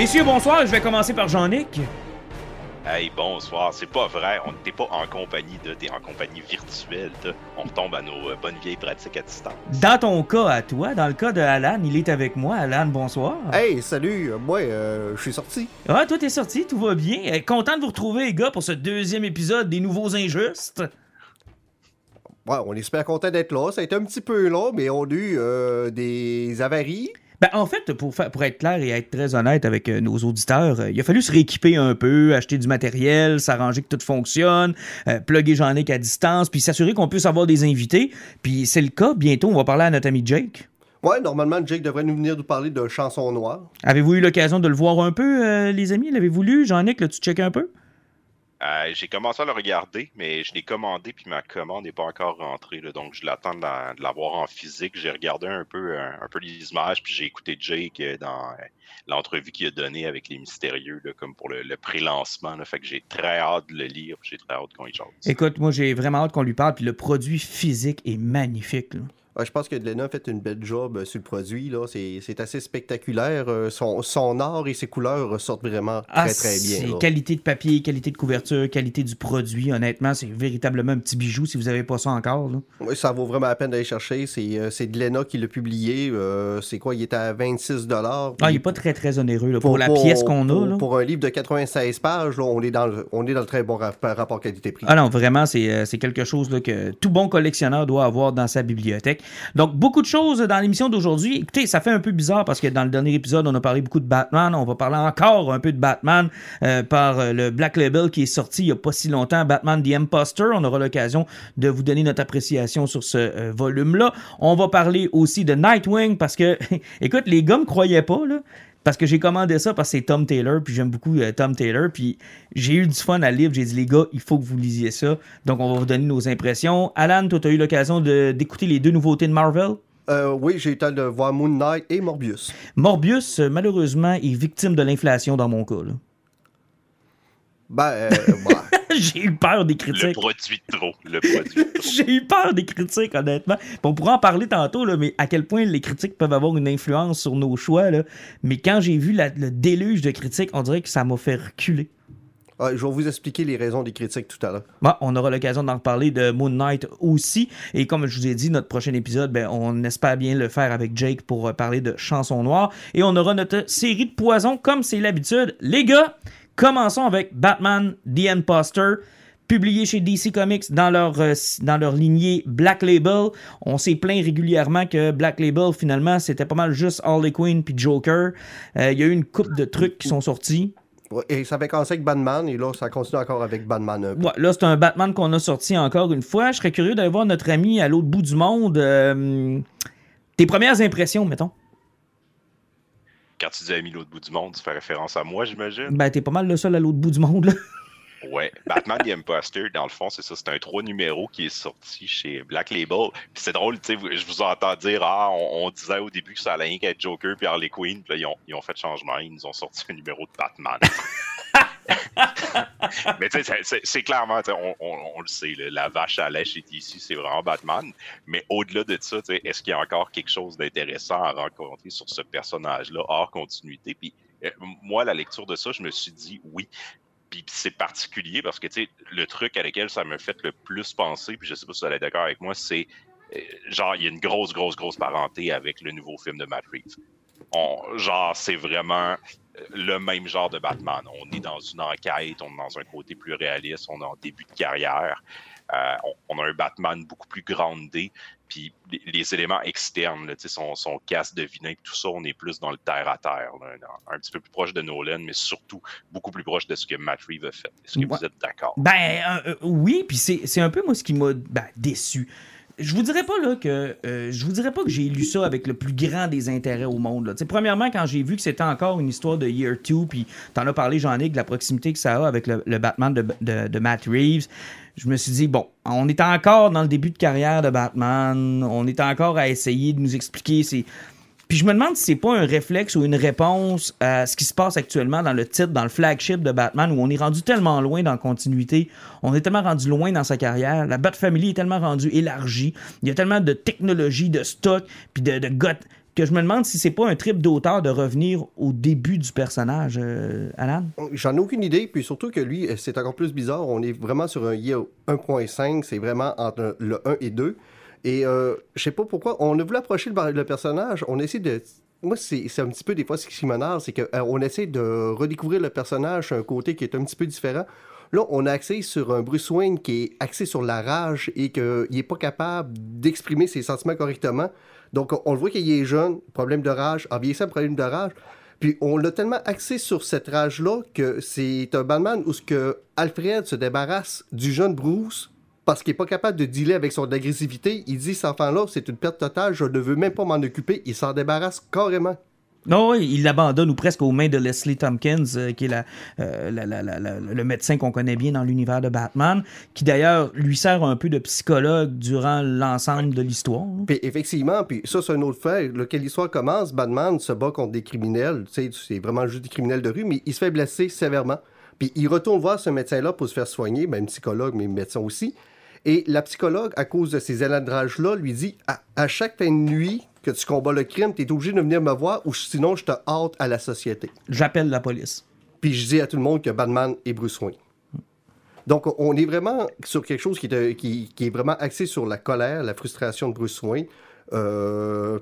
Messieurs, bonsoir. Je vais commencer par Jean-Nic. Hey, bonsoir. C'est pas vrai. On n'était pas en compagnie de. T'es en compagnie virtuelle. de. On retombe à nos euh, bonnes vieilles pratiques à distance. Dans ton cas à toi, dans le cas de Alan, il est avec moi. Alan, bonsoir. Hey, salut, euh, moi, euh, je suis sorti. Ah, toi, t'es sorti, tout va bien. Euh, Content de vous retrouver, les gars, pour ce deuxième épisode des Nouveaux Injustes. Ouais, on est super content d'être là. Ça a été un petit peu long, mais on a eu euh, des avaries. Ben, en fait, pour, fa- pour être clair et être très honnête avec euh, nos auditeurs, euh, il a fallu se rééquiper un peu, acheter du matériel, s'arranger que tout fonctionne, euh, plugger Jean-Nic à distance, puis s'assurer qu'on puisse avoir des invités. Puis c'est le cas. Bientôt, on va parler à notre ami Jake. Ouais, normalement, Jake devrait nous venir nous parler de chansons noires. Avez-vous eu l'occasion de le voir un peu, euh, les amis? L'avez-vous lu? Jean-Nic, l'as-tu checké un peu? Euh, J'ai commencé à le regarder, mais je l'ai commandé puis ma commande n'est pas encore rentrée. donc, je l'attends de la- de l'avoir en physique. J'ai regardé un peu, un, un peu les images puis j'ai écouté Jake euh, dans euh, l'entrevue qu'il a donnée avec les mystérieux, comme pour le, pré-lancement. Fait que j'ai très hâte de le lire. J'ai très hâte qu'on y jase. Écoute, moi, j'ai vraiment hâte qu'on lui parle, puis le produit physique est magnifique. Je pense que Glenna a fait une belle job euh, sur le produit. là. C'est c'est assez spectaculaire. Euh, son, son art et ses couleurs ressortent vraiment Ah, très, très bien. c'est là. qualité de papier, qualité de couverture, qualité du produit. Honnêtement, c'est véritablement un petit bijou si vous n'avez pas ça encore. là. Ouais, ça vaut vraiment la peine d'aller chercher. C'est euh, c'est Glenna qui l'a publié. Euh, c'est quoi Il était à 26 Ah, il n'est pas très, très onéreux là, pour, Pour- la pour- pièce qu'on a. pour- là. Pour un livre de 96 pages, là, on, est dans le, on est dans le très bon rap- rapport qualité-prix. Ah non, vraiment, c'est c'est quelque chose que tout bon collectionneur doit avoir dans sa bibliothèque. Donc, beaucoup de choses dans l'émission d'aujourd'hui. Écoutez, ça fait un peu bizarre parce que dans le dernier épisode, on a parlé beaucoup de Batman. On va parler encore un peu de Batman euh, par euh, le Black Label qui est sorti il n'y a pas si longtemps, Batman The Imposter. On aura l'occasion de vous donner notre appréciation sur ce euh, volume-là. On va parler aussi de Nightwing parce que, écoute, les gars me croyaient pas, là. Parce que j'ai commandé ça parce que c'est Tom Taylor, puis j'aime beaucoup euh, Tom Taylor, puis j'ai eu du fun à lire, j'ai dit les gars, il faut que vous lisiez ça. Donc on va vous donner nos impressions. Alan, toi, tu as eu l'occasion de- d'écouter les deux nouveautés de Marvel? Euh, oui, j'ai eu le temps de voir Moon Knight et Morbius. Morbius, euh, malheureusement, est victime de l'inflation dans mon cas. là. Ben, euh, ouais. j'ai eu peur des Le critiques. produit de trop. Le produit de trop. J'ai eu peur des critiques, honnêtement. Puis on pourra en parler tantôt, là, mais à quel point les critiques peuvent avoir une influence sur nos choix. Là. Mais quand j'ai vu la- le déluge de critiques, on dirait que ça m'a fait reculer. Ouais, je vais vous expliquer les raisons des critiques tout à l'heure. Bon, on aura l'occasion d'en reparler de Moon Knight aussi. Et comme je vous ai dit, notre prochain épisode, ben, on espère bien le faire avec Jake pour euh, parler de chansons noires. Et on aura notre série de poisons comme c'est l'habitude. Les gars, commençons avec Batman The Imposter. Publié chez DC Comics dans leur, euh, dans leur lignée Black Label. On s'est plaint régulièrement que Black Label, finalement, c'était pas mal juste Harley Quinn puis Joker. Euh, Il y a eu une coupe de trucs qui sont sortis. Ouais, Et ça avait commencé avec Batman, et là, ça continue encore avec Batman. un peu. Ouais, là, c'est un Batman qu'on a sorti encore une fois. Je serais curieux d'aller voir notre ami à l'autre bout du monde. Euh, tes premières impressions, mettons. Quand tu dis ami l'autre bout du monde, tu fais référence à moi, j'imagine. Ben, t'es pas mal le seul à l'autre bout du monde. là. Ouais, Batman The Imposter, dans le fond, c'est ça, c'est un trois numéros qui est sorti chez Black Label. Puis c'est drôle, tu sais, je vous entends dire, ah, on, on disait au début que ça allait rien qu'être Joker puis Harley Quinn, puis là, ils ont, ils ont fait changement, ils nous ont sorti un numéro de Batman. Mais tu sais, c'est- clairement, tu sais, on, on- on le sait, là, la vache à lait chez DC, c'est vraiment Batman. Mais au-delà de ça, tu sais, est-ce qu'il y a encore quelque chose d'intéressant à rencontrer sur ce personnage-là, hors continuité? Puis euh, moi, la lecture de ça, je me suis dit oui. Puis c'est particulier parce que, tu sais, le truc à lequel ça me fait le plus penser, puis je sais pas si vous allez d'accord avec moi, c'est euh, genre, il y a une grosse, grosse, grosse parenté avec le nouveau film de Matt Reeves. On- genre, c'est vraiment le même genre de Batman. On est dans une enquête, on est dans un côté plus réaliste, on est en début de carrière. Euh, on, a un Batman beaucoup plus grandé, puis les, éléments externes, là, son, son casse de vinaigre, tout ça, on est plus dans le terre-à-terre, un petit peu plus proche de Nolan, mais surtout beaucoup plus proche de ce que Matt Reeves a fait. Est-ce que vous êtes d'accord? Ben euh, oui, puis c'est un peu moi ce qui m'a ben, déçu je vous dirais pas là que euh, je vous dirais pas que j'ai lu ça avec le plus grand des intérêts au monde. Là. Premièrement, quand j'ai vu que c'était encore une histoire de Year 2, puis t'en as parlé, Jean-Nic, de la proximité que ça a avec le, Batman de, de, Matt Reeves, je me suis dit, bon, on est encore dans le début de carrière de Batman, on est encore à essayer de nous expliquer ces puis je me demande si c'est pas un réflexe ou une réponse à ce qui se passe actuellement dans le titre, dans le flagship de Batman, où on est rendu tellement loin dans la continuité, on est tellement rendu loin dans sa carrière, la Bat Family est tellement rendue élargie, il y a tellement de technologie, de stock, puis de, de que je me demande si c'est pas un trip d'auteur de revenir au début du personnage, euh, Alan. J'en ai aucune idée, puis surtout que lui, c'est encore plus bizarre. On est vraiment sur un year 1.5, c'est vraiment entre le 1 et 2. Et euh, je sais pas pourquoi, on a voulu approcher le, personnage, on essaie de moi, c'est un petit peu des fois ce qui m'énerve, c'est qu'on euh, essaie de redécouvrir le personnage, un côté qui est un petit peu différent. Là, on a axé sur un Bruce Wayne qui est axé sur la rage et qu'il n'est pas capable d'exprimer ses sentiments correctement. Donc, on le voit qu'il est jeune, problème de rage, en vieillissant, problème de rage. Puis, on l'a tellement axé sur cette rage-là que c'est un Batman où ce que Alfred se débarrasse du jeune Bruce parce qu'il n'est pas capable de dealer avec son agressivité. Il dit, cet enfant-là, c'est une perte totale, je ne veux même pas m'en occuper. Il s'en débarrasse carrément. Non, il l'abandonne ou presque aux mains de Leslie Tompkins, euh, qui est euh, le médecin qu'on connaît bien dans l'univers de Batman, qui d'ailleurs lui sert un peu de psychologue durant l'ensemble de l'histoire. Puis effectivement, puis ça c'est un autre fait. Lequel l'histoire commence, Batman se bat contre des criminels, c'est vraiment juste des criminels de rue, mais il se fait blesser sévèrement. Puis il retourne voir ce médecin-là pour se faire soigner, même psychologue, mais médecin aussi. Et la psychologue, à cause de ces rage-là, lui dit à, chaque fin de nuit que tu combats le crime, tu es obligé de venir me voir ou sinon je te hâte à la société. J'appelle la police. Puis je dis à tout le monde que Batman est Bruce Wayne. Donc, on est vraiment sur quelque chose qui est, qui, est vraiment axé sur la colère, la frustration de Bruce Wayne, euh,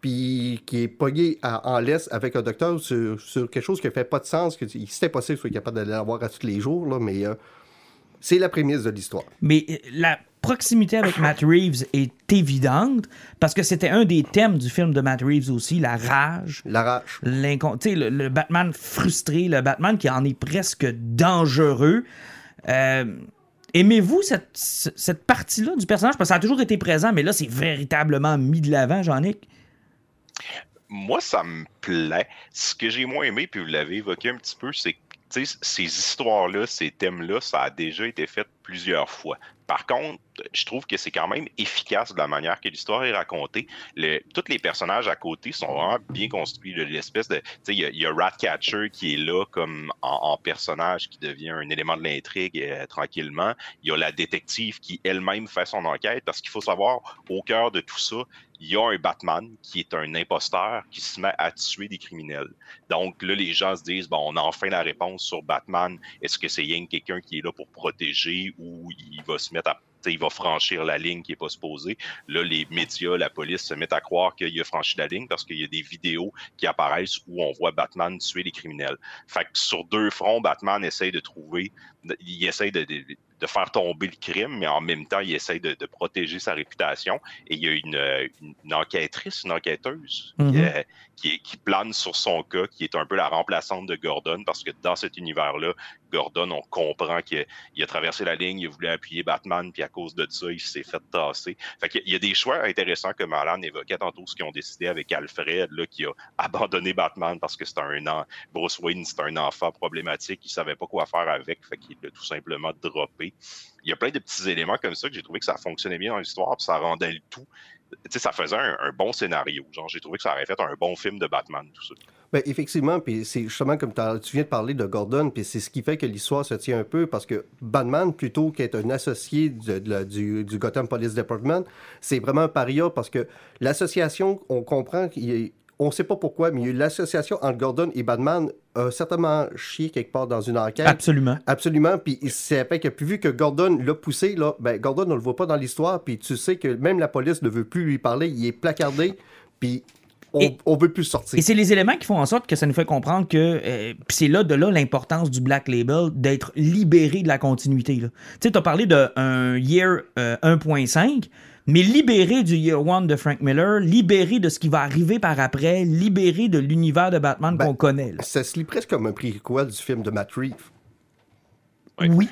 puis qui est pogné en laisse avec un docteur sur, quelque chose qui ne fait pas de sens, que c'était possible qu'il soit capable d'aller l'avoir à tous les jours, là, mais euh, c'est la prémisse de l'histoire. Mais euh, la proximité avec Matt Reeves est évidente parce que c'était un des thèmes du film de Matt Reeves aussi, la rage. La rage. Le, le Batman frustré, le Batman qui en est presque dangereux. Euh, aimez-vous cette, cette partie-là du personnage? Parce que ça a toujours été présent, mais là, c'est véritablement mis de l'avant, Jean-Nic. Moi, ça me plaît. Ce que j'ai moins aimé, puis vous l'avez évoqué un petit peu, c'est que ces histoires-là, ces thèmes-là, ça a déjà été fait plusieurs fois. Par contre, je trouve que c'est quand même efficace de la manière que l'histoire est racontée. tous les personnages à côté sont vraiment bien construits. L'espèce de, il y, a Ratcatcher qui est là comme en, personnage qui devient un élément de l'intrigue euh, tranquillement. Il y a la détective qui elle-même fait son enquête parce qu'il faut savoir au cœur de tout ça, il y a un Batman qui est un imposteur qui se met à tuer des criminels. Donc là, les gens se disent, bon, on a enfin la réponse sur Batman. Est-ce que c'est rien quelqu'un qui est là pour protéger ou il va se mettre à il va franchir la ligne qui n'est pas supposée? Là, les médias, la police se mettent à croire qu'il a franchi la ligne parce qu'il y a des vidéos qui apparaissent où on voit Batman tuer les criminels. Fait que sur deux fronts, Batman essaye de trouver, il essaye de faire tomber le crime, mais en même temps, il essaie de, protéger sa réputation. Et il y a une, une, enquêtrice, une enquêteuse qui, qui, plane sur son cas, qui est un peu la remplaçante de Gordon, parce que dans cet univers-là, Gordon, on comprend qu'il a, traversé la ligne, il a voulu appuyer Batman, puis à cause de ça, il s'est fait tasser. Fait qu'il y a des choix intéressants que Alan évoquait tantôt, ce qu'ils ont décidé avec Alfred, là, qui a abandonné Batman parce que c'est un an. Bruce Wayne, c'est un enfant problématique, il savait pas quoi faire avec, fait qu'il l'a tout simplement droppé. Il y a plein de petits éléments comme ça que j'ai trouvé que ça fonctionnait bien dans l'histoire, puis ça rendait le tout. Tu sais, ça faisait un, bon scénario. Genre, j'ai trouvé que ça aurait fait un bon film de Batman, tout ça. Ben, effectivement, puis c'est justement comme tu viens de parler de Gordon, puis c'est ce qui fait que l'histoire se tient un peu, parce que Batman, plutôt qu'être un associé du, Gotham Police Department, c'est vraiment un paria, parce que l'association, on comprend qu'il on ne sait pas pourquoi, mais l'association entre Gordon et Batman a certainement chié quelque part dans une enquête. Absolument. Absolument. Puis c'est que, puis vu que Gordon l'a poussé, là, ben, Gordon ne le voit pas dans l'histoire. Puis tu sais que même la police ne veut plus lui parler. Il est placardé. Puis on, Et- on veut plus sortir. Et c'est les éléments qui font en sorte que ça nous fait comprendre que euh, puis c'est là de là l'importance du Black Label d'être libéré de la continuité. Tu sais, tu as parlé d'un Year euh, 1.5, mais libéré du Year 1 de Frank Miller, libéré de ce qui va arriver par après, libéré de l'univers de Batman Ben, qu'on connaît. là. Ça se lit presque comme un prequel du film de Matt Reeves. Ouais. Oui.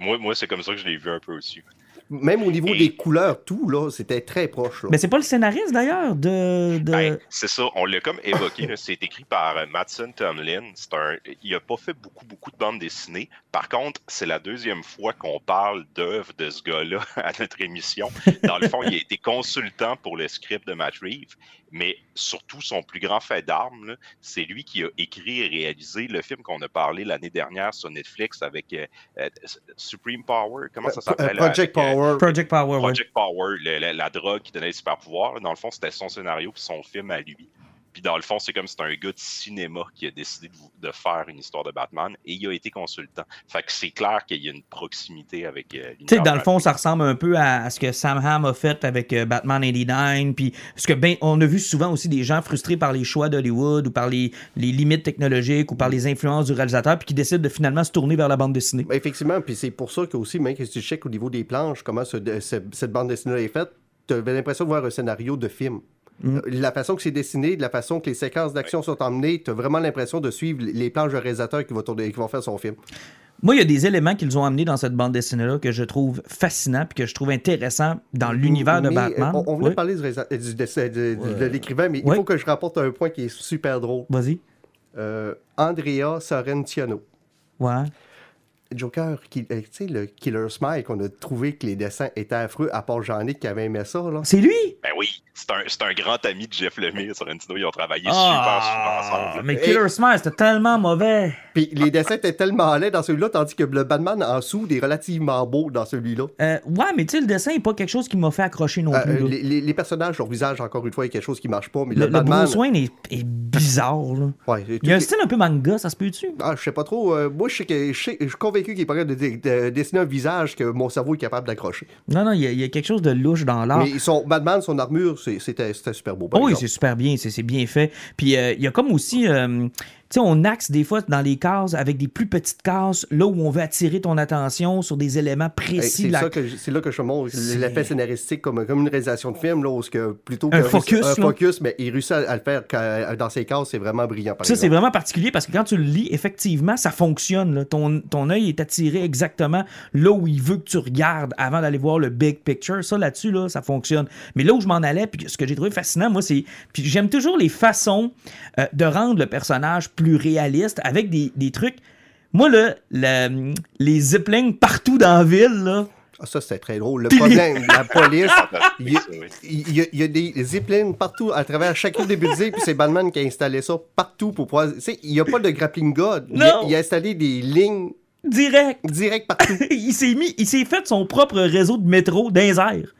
Moi c'est comme ça que je l'ai vu un peu aussi. Même au niveau Et- des couleurs, tout, là, c'était très proche. là. Mais c'est pas le scénariste d'ailleurs de. de- Ben, c'est ça, on l'a comme évoqué. c'est écrit par euh, Mattson Tomlin. C'est un, il a pas fait beaucoup, beaucoup de bandes dessinées. Par contre, c'est la deuxième fois qu'on parle d'œuvres de ce gars-là à notre émission. Dans le fond, il a été consultant pour le script de Matt Reeves, mais surtout son plus grand fait d'armes, c'est lui qui a écrit et réalisé le film qu'on a parlé l'année dernière sur Netflix avec euh, euh, Supreme Power. Comment ça Euh, s'appelle? Project Power. Project Power. ouais. Project Power, la drogue qui donnait les super pouvoirs. Dans le fond, c'était son scénario puis son film à lui. Puis dans le fond, c'est comme c'est un gars de cinéma qui a décidé de, de faire une histoire de Batman et il a été consultant. Fait que c'est clair qu'il y a une proximité avec euh, Tu sais, dans le fond, ça ressemble un peu à, à ce que Sam Hamm a fait avec euh, Batman 89. Puis, ce que ben, on a vu souvent aussi des gens frustrés par les choix d'Hollywood ou par les, les limites technologiques ou par les influences du réalisateur, puis qui décident de finalement se tourner vers la bande dessinée. Ben, effectivement, puis c'est pour ça que aussi, même que si tu checkes au niveau des planches, comment ce- de- ce- cette bande dessinée est faite, tu avais l'impression de voir un scénario de film. Mm. Euh, La façon que c'est dessiné, de la façon que les séquences d'action sont emmenées, tu as vraiment l'impression de suivre les planches de réalisateur qui vont, tourner, qui vont faire son film. Moi, il y a des éléments qu'ils ont amenés dans cette bande dessinée-là que je trouve fascinants puis que je trouve intéressants dans l'univers de Mais, Batman. euh, On, on venait Oui. de parler du, euh, du de, de- de l'écrivain, mais il faut que je rapporte un point qui est super drôle. Vas-y. Euh, Andrea Sorrentiano. Ouais. Joker, qui, euh, tu sais, le Killer Smile qu'on a trouvé que les dessins étaient affreux, à part Jean-Nic qui avait aimé ça, là. C'est lui? Ben oui, c'est un, c'est un grand ami de Jeff Lemire sur Nintendo. Ils ont travaillé Ah, super, super ensemble. mais Killer Smile, c'était tellement mauvais. Puis les dessins étaient tellement laids dans celui-là, tandis que le Batman en dessous est relativement beau dans celui-là. Euh, ouais, mais tu sais, le dessin n'est pas quelque chose qui m'a fait accrocher non Euh, plus. euh, les, les- les personnages, leur visage, encore une fois, il y a quelque chose qui marche pas, mais Le, le, le Batman. Bruce Wayne est, est bizarre. Là. Ouais, tout Il y a un est- style un peu manga, ça se peut-tu? Ah, je sais pas trop. euh, moi, je sais que je, convaincu qu'il est capable de, de- de dessiner un visage que mon cerveau est capable d'accrocher. Non, non, il y, a- il y a quelque chose de louche dans l'art. Mais son Batman, son armure, c'était super beau. par Ah oui, c'est super bien, c'est bien fait. Puis euh, il y a comme aussi, euh, sais, on axe des fois dans les cases avec des plus petites cases, là où on veut attirer ton attention sur des éléments Hey, précis. C'est la- ça que je- c'est là que je montre l'effet scénaristique comme, comme une réalisation de film, là, où que plutôt Un que- focus, un focus, mais il réussit à, à le faire quand- dans ses cases, c'est vraiment brillant. Par Ça, c'est vraiment particulier parce que quand tu le lis, effectivement, ça fonctionne. là. Ton, ton œil est attiré exactement là où il veut que tu regardes avant d'aller voir le big picture. Ça, là-dessus, là, ça fonctionne. Mais là où je m'en allais, puis ce que j'ai trouvé fascinant, moi, c'est. Puis j'aime toujours les façons euh, de rendre le personnage plus réaliste avec des, des trucs. Moi, là, le- les ziplings partout dans la ville, là. Ah, ça, c'était très drôle. Le problème, la police, il y, a, Ça, oui. il y a- il y a des ziplines partout à travers chacune des buildings, puis c'est Batman qui a installé ça partout pour pouvoir. Tu sais, il n'y a pas de grappling gun. Il a, Non. il a installé des lignes Direct. directes partout. il s'est mis, il s'est fait son propre réseau de métro dans les airs.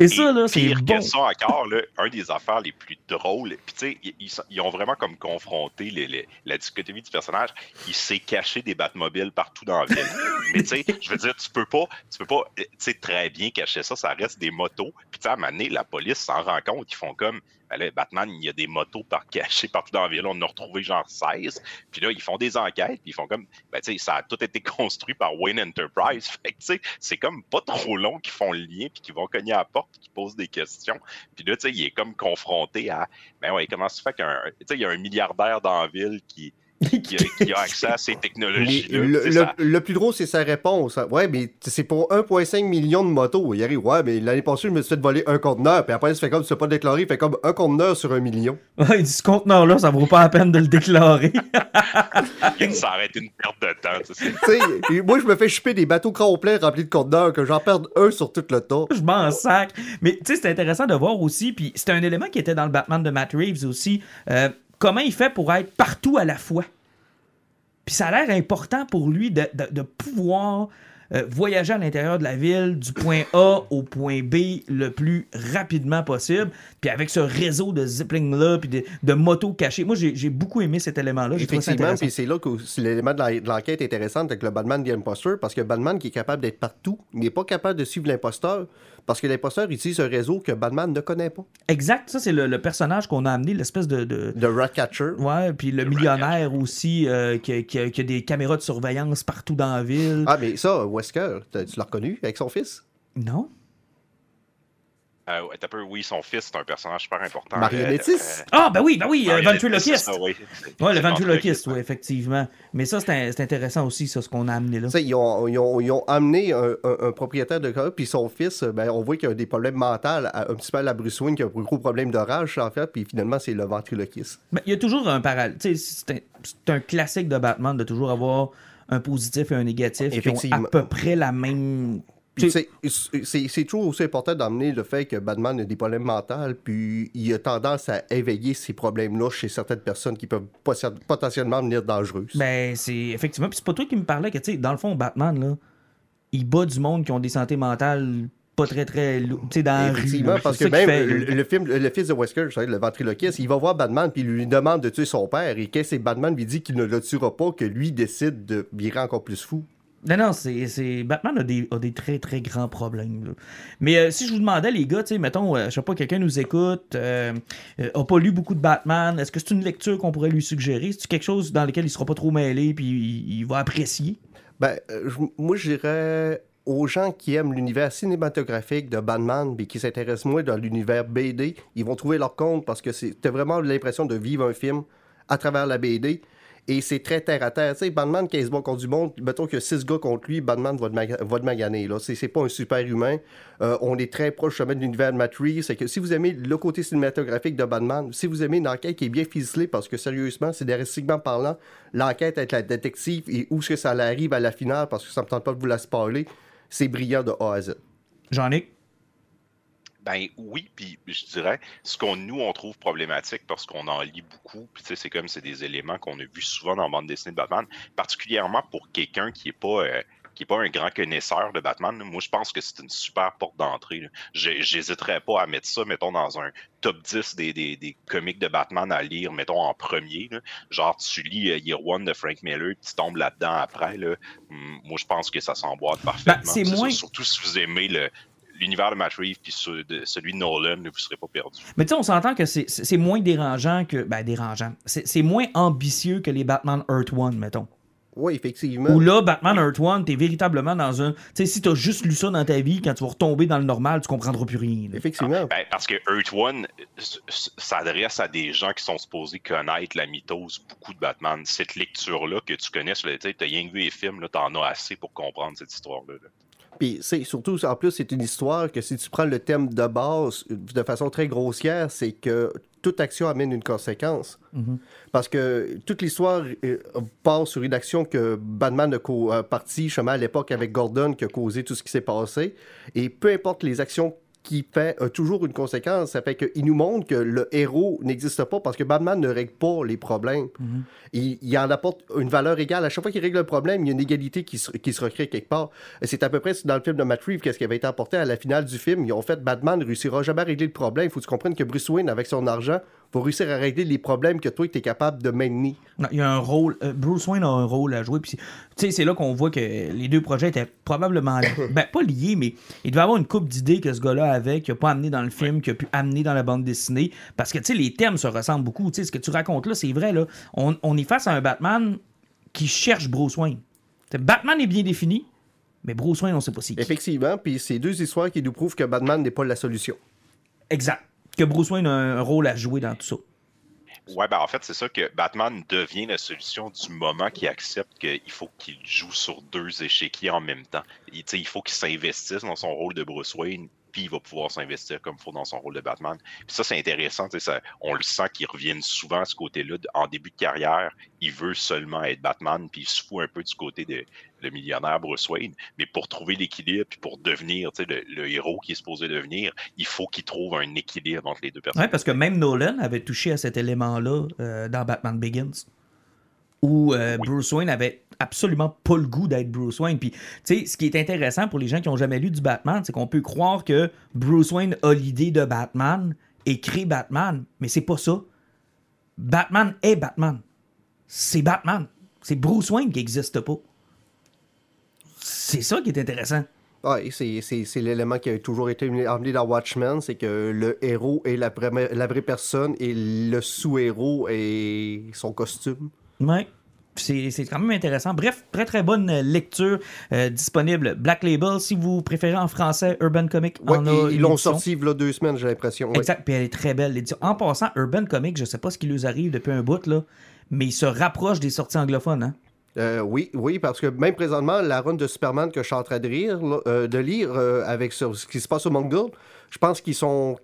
Et ça, là, c'est pire bon. que ça encore, là, un des affaires les plus drôles, puis tu sais, ils, ils ils ont vraiment comme confronté les- les- la dichotomie du personnage. Il s'est caché des Batmobiles partout dans la ville. Mais tu sais, je veux dire, tu peux pas, tu peux pas, tu sais, très bien cacher ça, ça reste des motos. Puis tu sais, à un moment donné, la police s'en rend compte, ils font comme, ben Batman, il y a des motos cachées partout dans la ville, on en a retrouvé genre 16. Puis là, ils font des enquêtes, puis ils font comme, ben tu sais, ça a tout été construit par Wayne Enterprise. Fait tu sais, c'est comme pas trop long qu'ils font le lien, puis qu'ils vont cogner à la porte, puis qu'ils posent des questions. Puis là, tu sais, il est comme confronté à, ben ouais, comment ça fait qu'un, tu sais, il y a un milliardaire dans la ville qui, qui, a, qui a accès à ces Mais technologies-là. le, Tu sais, le- ça- le plus drôle, c'est sa réponse. Ouais, mais c'est pour 1,5 million de motos. Il arrive, ouais, mais l'année passée, je me suis fait voler un conteneur. Puis après, il se fait comme, c'est pas déclaré, il fait comme un conteneur sur un million. Ouais, il dit, ce conteneur-là, ça vaut pas la peine de le déclarer. ça aurait été une perte de temps. tu sais. tu sais, et moi, je me fais choper des bateaux complets remplis de conteneurs, que j'en perde un sur tout le tas. je m'en sac. Mais tu sais, c'est intéressant de voir aussi, puis c'était un élément qui était dans le Batman de Matt Reeves aussi, euh, comment il fait pour être partout à la fois. Puis ça a l'air important pour lui de, de- de pouvoir euh, voyager à l'intérieur de la ville du point A au point B le plus rapidement possible. Puis avec ce réseau de zipling-là, puis de, de motos cachées. Moi, j'ai j'ai beaucoup aimé cet élément-là. J'ai Effectivement, puis c'est là que c'est l'élément de la- de l'enquête est intéressant avec le Batman The Imposter, parce que Batman qui est capable d'être partout, il n'est pas capable de suivre l'imposteur, parce que l'imposteur utilise un réseau que Batman ne connaît pas. Exact, ça, c'est le, le personnage qu'on a amené, l'espèce de- de, De Ratcatcher. Ouais, puis le millionnaire aussi, euh, qui, a, qui a- qui a des caméras de surveillance partout dans la ville. Ah, mais ça, Wesker, t'as- tu l'as reconnu avec son fils? Non? Euh, peu, oui, son fils, c'est un personnage super important. Marionnettiste? Euh, Ah, ben oui, ben oui, euh, marionnettiste, ventriloquiste. oui. Ouais, le ventriloquiste, oui, effectivement. Mais ça, c'est intéressant aussi, ça, ce qu'on a amené là. Tu sais, ils ont, ils ont- ils ont amené un, un- un propriétaire de cas, puis son fils, ben, on voit qu'il a des problèmes mentaux, un petit peu à la Bruce Wayne, qui a un gros problème de rage, en fait, puis finalement, c'est le ventriloquiste. Ben, il y a toujours un parallèle. Tu sais, C'est un, un classique de Batman de toujours avoir un positif et un négatif qui ont à peu près la même. C'est toujours aussi important d'amener le fait que Batman a des problèmes mentaux, puis il a tendance à éveiller ces problèmes-là chez certaines personnes qui peuvent potentiellement devenir dangereuses. Ben, c'est effectivement. Puis c'est pas toi qui me parlais que, tu sais, dans le fond, Batman, là, il bat du monde qui ont des santé mentales pas très, très. Tu sais, dans rue. Effectivement, parce que même fait, le, film, le fils de Wesker, je sais, le ventriloquiste, il va voir Batman puis il lui demande de tuer son père. Et qu'est-ce que Batman lui dit qu'il ne le tuera pas, que lui décide de virer encore plus fou. Non, non, c'est, Batman a des, très, très grands problèmes. Mais euh, si je vous demandais, les gars, tu sais, mettons, euh, je sais pas, quelqu'un nous écoute, euh, euh, a pas lu beaucoup de Batman, est-ce que c'est une lecture qu'on pourrait lui suggérer? C'est quelque chose dans lequel il sera pas trop mêlé puis il, va apprécier? Ben, euh, moi, je dirais aux gens qui aiment l'univers cinématographique de Batman, mais qui s'intéressent moins dans l'univers BD, ils vont trouver leur compte parce que c'est t'as vraiment l'impression de vivre un film à travers la BD. Et c'est très terre à terre. Tu sais, Batman, 15 bat contre du monde, mettons que 6 gars contre lui, Batman va te maganer. Là. C'est, pas un super humain. Euh, on est très proche de l'univers de Matt. C'est que si vous aimez le côté cinématographique de Batman, si vous aimez une enquête qui est bien ficelée, parce que sérieusement, c'est scénaristiquement parlant, l'enquête avec la détective et où est-ce que ça arrive à la finale, parce que ça me tente pas de vous la spoiler, c'est brillant de A à Z. Jean-Nic? Ben oui, puis je dirais, ce qu'on nous on trouve problématique parce qu'on en lit beaucoup, puis tu sais, c'est comme c'est des éléments qu'on a vus souvent dans la bande dessinée de Batman, particulièrement pour quelqu'un qui est pas euh, qui pas un grand connaisseur de Batman. Moi, je pense que c'est une super porte d'entrée. J'hésiterais pas à mettre ça, mettons, dans un top 10 des, des, des comics de Batman à lire, mettons, en premier. là. Genre, tu lis euh, Year One de Frank Miller, tu tombes là-dedans après. Là. Hum, moi, je pense que ça s'emboîte parfaitement. Ben, c'est moins- Surtout si vous aimez le, l'univers de Matt Reeves puis ceux de- celui de Nolan, là, vous serez pas perdu. Mais tu sais, on s'entend que c'est, moins dérangeant que. Ben, dérangeant. C'est, moins ambitieux que les Batman Earth One, mettons. Oui, effectivement. Où là, Batman Earth One, t'es véritablement dans un. Tu sais, si t'as juste lu ça dans ta vie, quand tu vas retomber dans le normal, tu comprendras plus rien. là. Effectivement. Ben, parce que Earth One s'adresse à des gens qui sont supposés connaître la mythose beaucoup de Batman. Cette lecture-là que tu connais, sur le- tu sais, t'as rien que vu les films, là, t'en as assez pour comprendre cette histoire-là. là. Puis c'est surtout, en plus, c'est une histoire que si tu prends le thème de base de façon très grossière, c'est que toute action amène une conséquence. Parce que toute l'histoire euh, part sur une action que Batman a co- a parti chemin à l'époque avec Gordon qui a causé tout ce qui s'est passé. Et peu importe les actions qu'il fait, a toujours une conséquence. Ça fait qu'il nous montre que le héros n'existe pas parce que Batman ne règle pas les problèmes. Il, il en apporte une valeur égale. À chaque fois qu'il règle un problème, il y a une égalité qui se, qui se recrée quelque part. C'est à peu près dans le film de Matt Reeves qu'est-ce qui avait été apporté à la finale du film. Ils ont fait Batman ne réussira jamais à régler le problème. Il faut que tu comprennes que Bruce Wayne, avec son argent, va réussir à régler les problèmes que toi, tu es capable de maintenir. Non, Il y a un rôle. euh, Bruce Wayne a un rôle à jouer. Puis, c'est- là qu'on voit que les deux projets étaient probablement. ben, pas liés, mais il devait avoir une coupe d'idées que ce gars-là avait, qu'il n'a pas amené dans le film, qu'il a pu amener dans la bande dessinée. Parce que, tu sais, les thèmes se ressemblent beaucoup. Tu sais, ce que tu racontes là, c'est vrai, là. On, on est face à un Batman qui cherche Bruce Wayne. T'sais, Batman est bien défini, mais Bruce Wayne, on sait pas c'est qui. Effectivement, puis c'est deux histoires qui nous prouvent que Batman n'est pas la solution. Exact. Que Bruce Wayne a un rôle à jouer dans tout ça. Ouais, ben en fait, c'est ça que Batman devient la solution du moment qu'il accepte qu'il faut qu'il joue sur deux échiquiers en même temps. Il, il faut qu'il s'investisse dans son rôle de Bruce Wayne, puis il va pouvoir s'investir comme il faut dans son rôle de Batman. Puis ça, c'est intéressant. on le sent qu'il revienne souvent à ce côté-là. En début de carrière, il veut seulement être Batman, puis il se fout un peu du côté de le millionnaire Bruce Wayne. Mais pour trouver l'équilibre, puis pour devenir le, héros qu'il est supposé devenir, il faut qu'il trouve un équilibre entre les deux personnes. Ouais, parce que même Nolan avait touché à cet élément-là euh, dans Batman Begins. Où euh, Bruce Wayne avait absolument pas le goût d'être Bruce Wayne. Puis, tu sais, ce qui est intéressant pour les gens qui ont jamais lu du Batman, c'est qu'on peut croire que Bruce Wayne a l'idée de Batman et crée Batman, mais c'est pas ça. Batman est Batman. C'est Batman. C'est Bruce Wayne qui n'existe pas. C'est ça qui est intéressant. Oui, c'est l'élément qui a toujours été amené dans Watchmen, c'est que le héros est la vraie personne et le sous-héros est son costume. Ouais. C'est quand même intéressant. Bref, très très bonne lecture euh, disponible. Black Label, si vous préférez en français, Urban Comic ouais, Ils l'ont sorti il y a deux semaines, j'ai l'impression. Exact, puis elle est très belle. En passant, Urban Comic, je sais pas ce qui nous arrive depuis un bout, là, mais il se rapproche des sorties anglophones. Hein? Euh, oui, oui, parce que même présentement, la run de Superman que je suis en train de lire, euh, de lire avec ce, qui se passe au Mongol, je pense qu'ils sont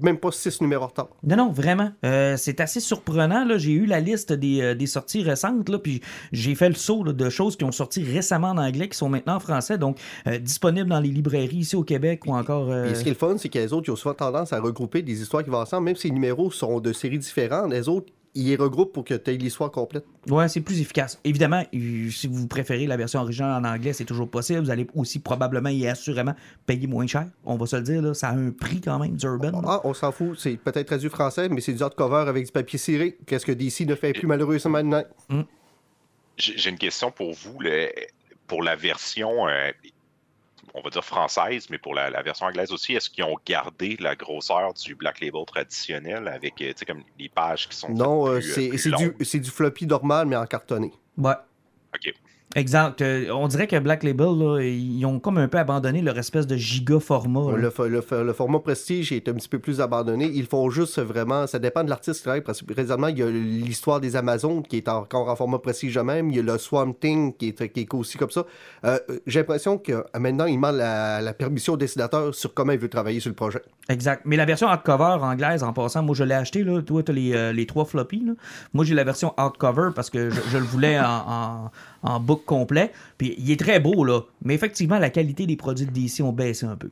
même pas six numéros en retard. Non, non, vraiment. Euh, c'est assez surprenant. J'ai eu la liste des, des sorties récentes, là, puis j'ai fait le saut de choses qui ont sorti récemment en anglais, qui sont maintenant en français, donc disponibles dans les librairies ici au Québec ou encore. Et ce qui est le fun, c'est que les autres, ils ont souvent tendance à regrouper des histoires qui vont ensemble, même si les numéros sont de séries différentes. Les autres, il les regroupe pour que tu aies l'histoire complète. Ouais, c'est plus efficace. Évidemment, si vous préférez la version originale en anglais, c'est toujours possible. Vous allez aussi probablement et assurément payer moins cher. On va se le dire, là. ça a un prix quand même, Urban. Ah, on s'en fout. C'est peut-être traduit français, mais c'est du hardcover avec du papier ciré. Qu'est-ce que DC ne fait plus malheureusement maintenant? Hmm. J'ai une question pour vous. Pour la version, euh, on va dire française, mais pour la, version anglaise aussi, est-ce qu'ils ont gardé la grosseur du Black Label traditionnel avec, euh, tu sais, comme les pages qui sont. Non, euh, c'est du, du, floppy normal, mais en cartonné. Ouais. OK. Exact. Euh, on dirait que Black Label, ils ont comme un peu abandonné leur espèce de giga format. Le, le, format Prestige est un petit peu plus abandonné. Ils font juste vraiment. Ça dépend de l'artiste présentement, il y a l'histoire des Amazones qui est encore en format Prestige même. Il y a le Swamp Thing qui est, qui est aussi comme ça. Euh, j'ai l'impression que euh, maintenant, il demande la, permission au dessinateur sur comment il veut travailler sur le projet. Exact. Mais la version hardcover anglaise, en passant, moi je l'ai acheté. Là. Toi, tu as les, les, trois floppies. Moi, j'ai la version hardcover parce que je, le voulais en, en book complet. Puis il est très beau, là. Mais effectivement, la qualité des produits de DC ont baissé un peu.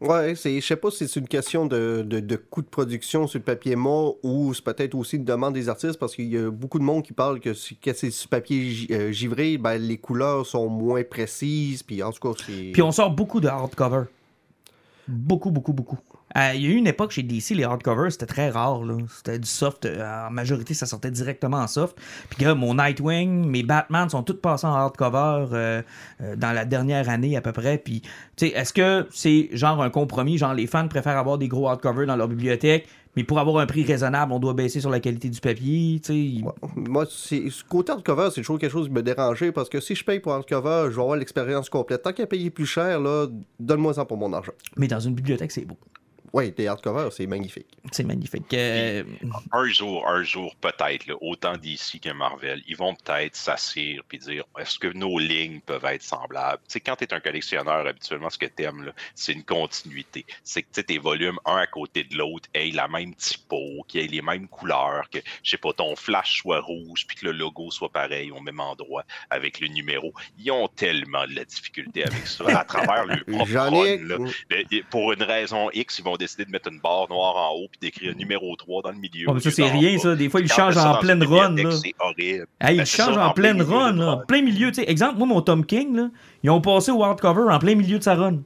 Ouais, je sais pas si c'est une question de, de, coût de production sur le papier mort ou c'est peut-être aussi une demande des artistes parce qu'il y a beaucoup de monde qui parle que si c'est sur papier euh, givré, ben, les couleurs sont moins précises. Puis en tout cas, c'est. Puis on sort beaucoup de hardcover. Beaucoup, beaucoup, beaucoup. Euh, il y a eu une époque chez DC, les hardcovers, c'était très rare. C'était du soft. Euh, en majorité, ça sortait directement en soft. Puis là, mon Nightwing, mes Batman sont tous passés en hardcover euh, dans la dernière année à peu près. Puis, tu sais, est-ce que c'est genre un compromis? Genre, les fans préfèrent avoir des gros hardcovers dans leur bibliothèque, mais pour avoir un prix raisonnable, on doit baisser sur la qualité du papier. sais. Moi, ce côté hardcover, c'est toujours quelque chose qui me dérangeait parce que si je paye pour hardcover, je vais avoir l'expérience complète. Tant qu'à payer plus cher, donne-moi ça pour mon argent. Mais dans une bibliothèque, c'est beau. Oui, des hardcovers, c'est magnifique. C'est magnifique. Euh, un jour, un jour, peut-être, autant d'ici que Marvel, ils vont peut-être s'assire et dire est-ce que nos lignes peuvent être semblables? Sais, quand tu es un collectionneur, habituellement, ce que tu aimes, c'est une continuité. C'est que tes volumes, un à côté de l'autre, aient la même typo, qu'ils aient les mêmes couleurs, que, je sais pas, ton flash soit rouge puis que le logo soit pareil au même endroit avec le numéro. Ils ont tellement de la difficulté avec ça à travers le propre Pour une raison X, ils vont décidé de mettre une barre noire en haut puis d'écrire numéro 3 dans le milieu. ça, c'est rien, ça. Des fois, ils changent en pleine run. C'est horrible. ils ben, changent en, pleine run, en plein milieu. Exemple, moi, mon Tom King, là, ils ont passé au hardcover en plein milieu de sa run.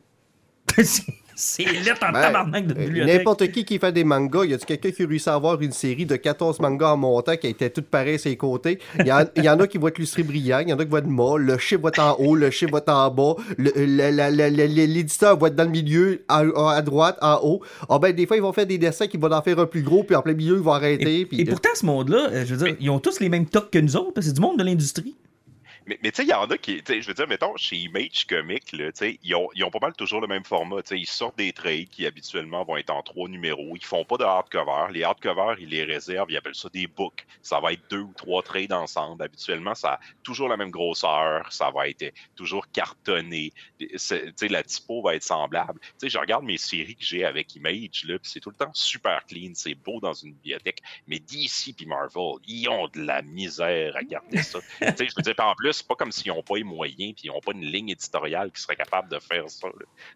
C'est là en tabarnak de bibliothèque. N'importe qui qui fait des mangas, y a quelqu'un qui a réussi à avoir une série de 14 mangas en montant qui étaient toutes pareilles sur les côtés? Il y, en a qui vont être lustrés brillants, il y en a qui vont être molles, le chiffre va être en haut, le chiffre va être en bas, l'éditeur va être dans le milieu, à, droite, en haut. Ah ben, des fois, ils vont faire des dessins qui vont en faire un plus gros, puis en plein milieu, ils vont arrêter. Et, pourtant, ce monde-là, euh, je veux dire, ils ont tous les mêmes tocs que nous autres, c'est du monde de l'industrie. Mais, mais tu sais, il y en a qui, je veux dire, mettons, chez Image Comics, là, ils, ont, ils ont pas mal toujours le même format. Ils sortent des trades qui habituellement vont être en trois numéros. Ils font pas de hardcover. Les hardcovers, ils les réservent, ils appellent ça des books. Ça va être deux ou trois trades ensemble. Habituellement, ça a toujours la même grosseur. Ça va être toujours cartonné. sais la typo va être semblable. sais je regarde mes séries que j'ai avec Image, là, c'est tout le temps super clean. C'est beau dans une bibliothèque. Mais DC puis Marvel, ils ont de la misère à garder ça. je veux dire, en plus, plus, c'est pas comme s'ils n'ont pas les moyens puis ils n'ont pas une ligne éditoriale qui serait capable de faire ça.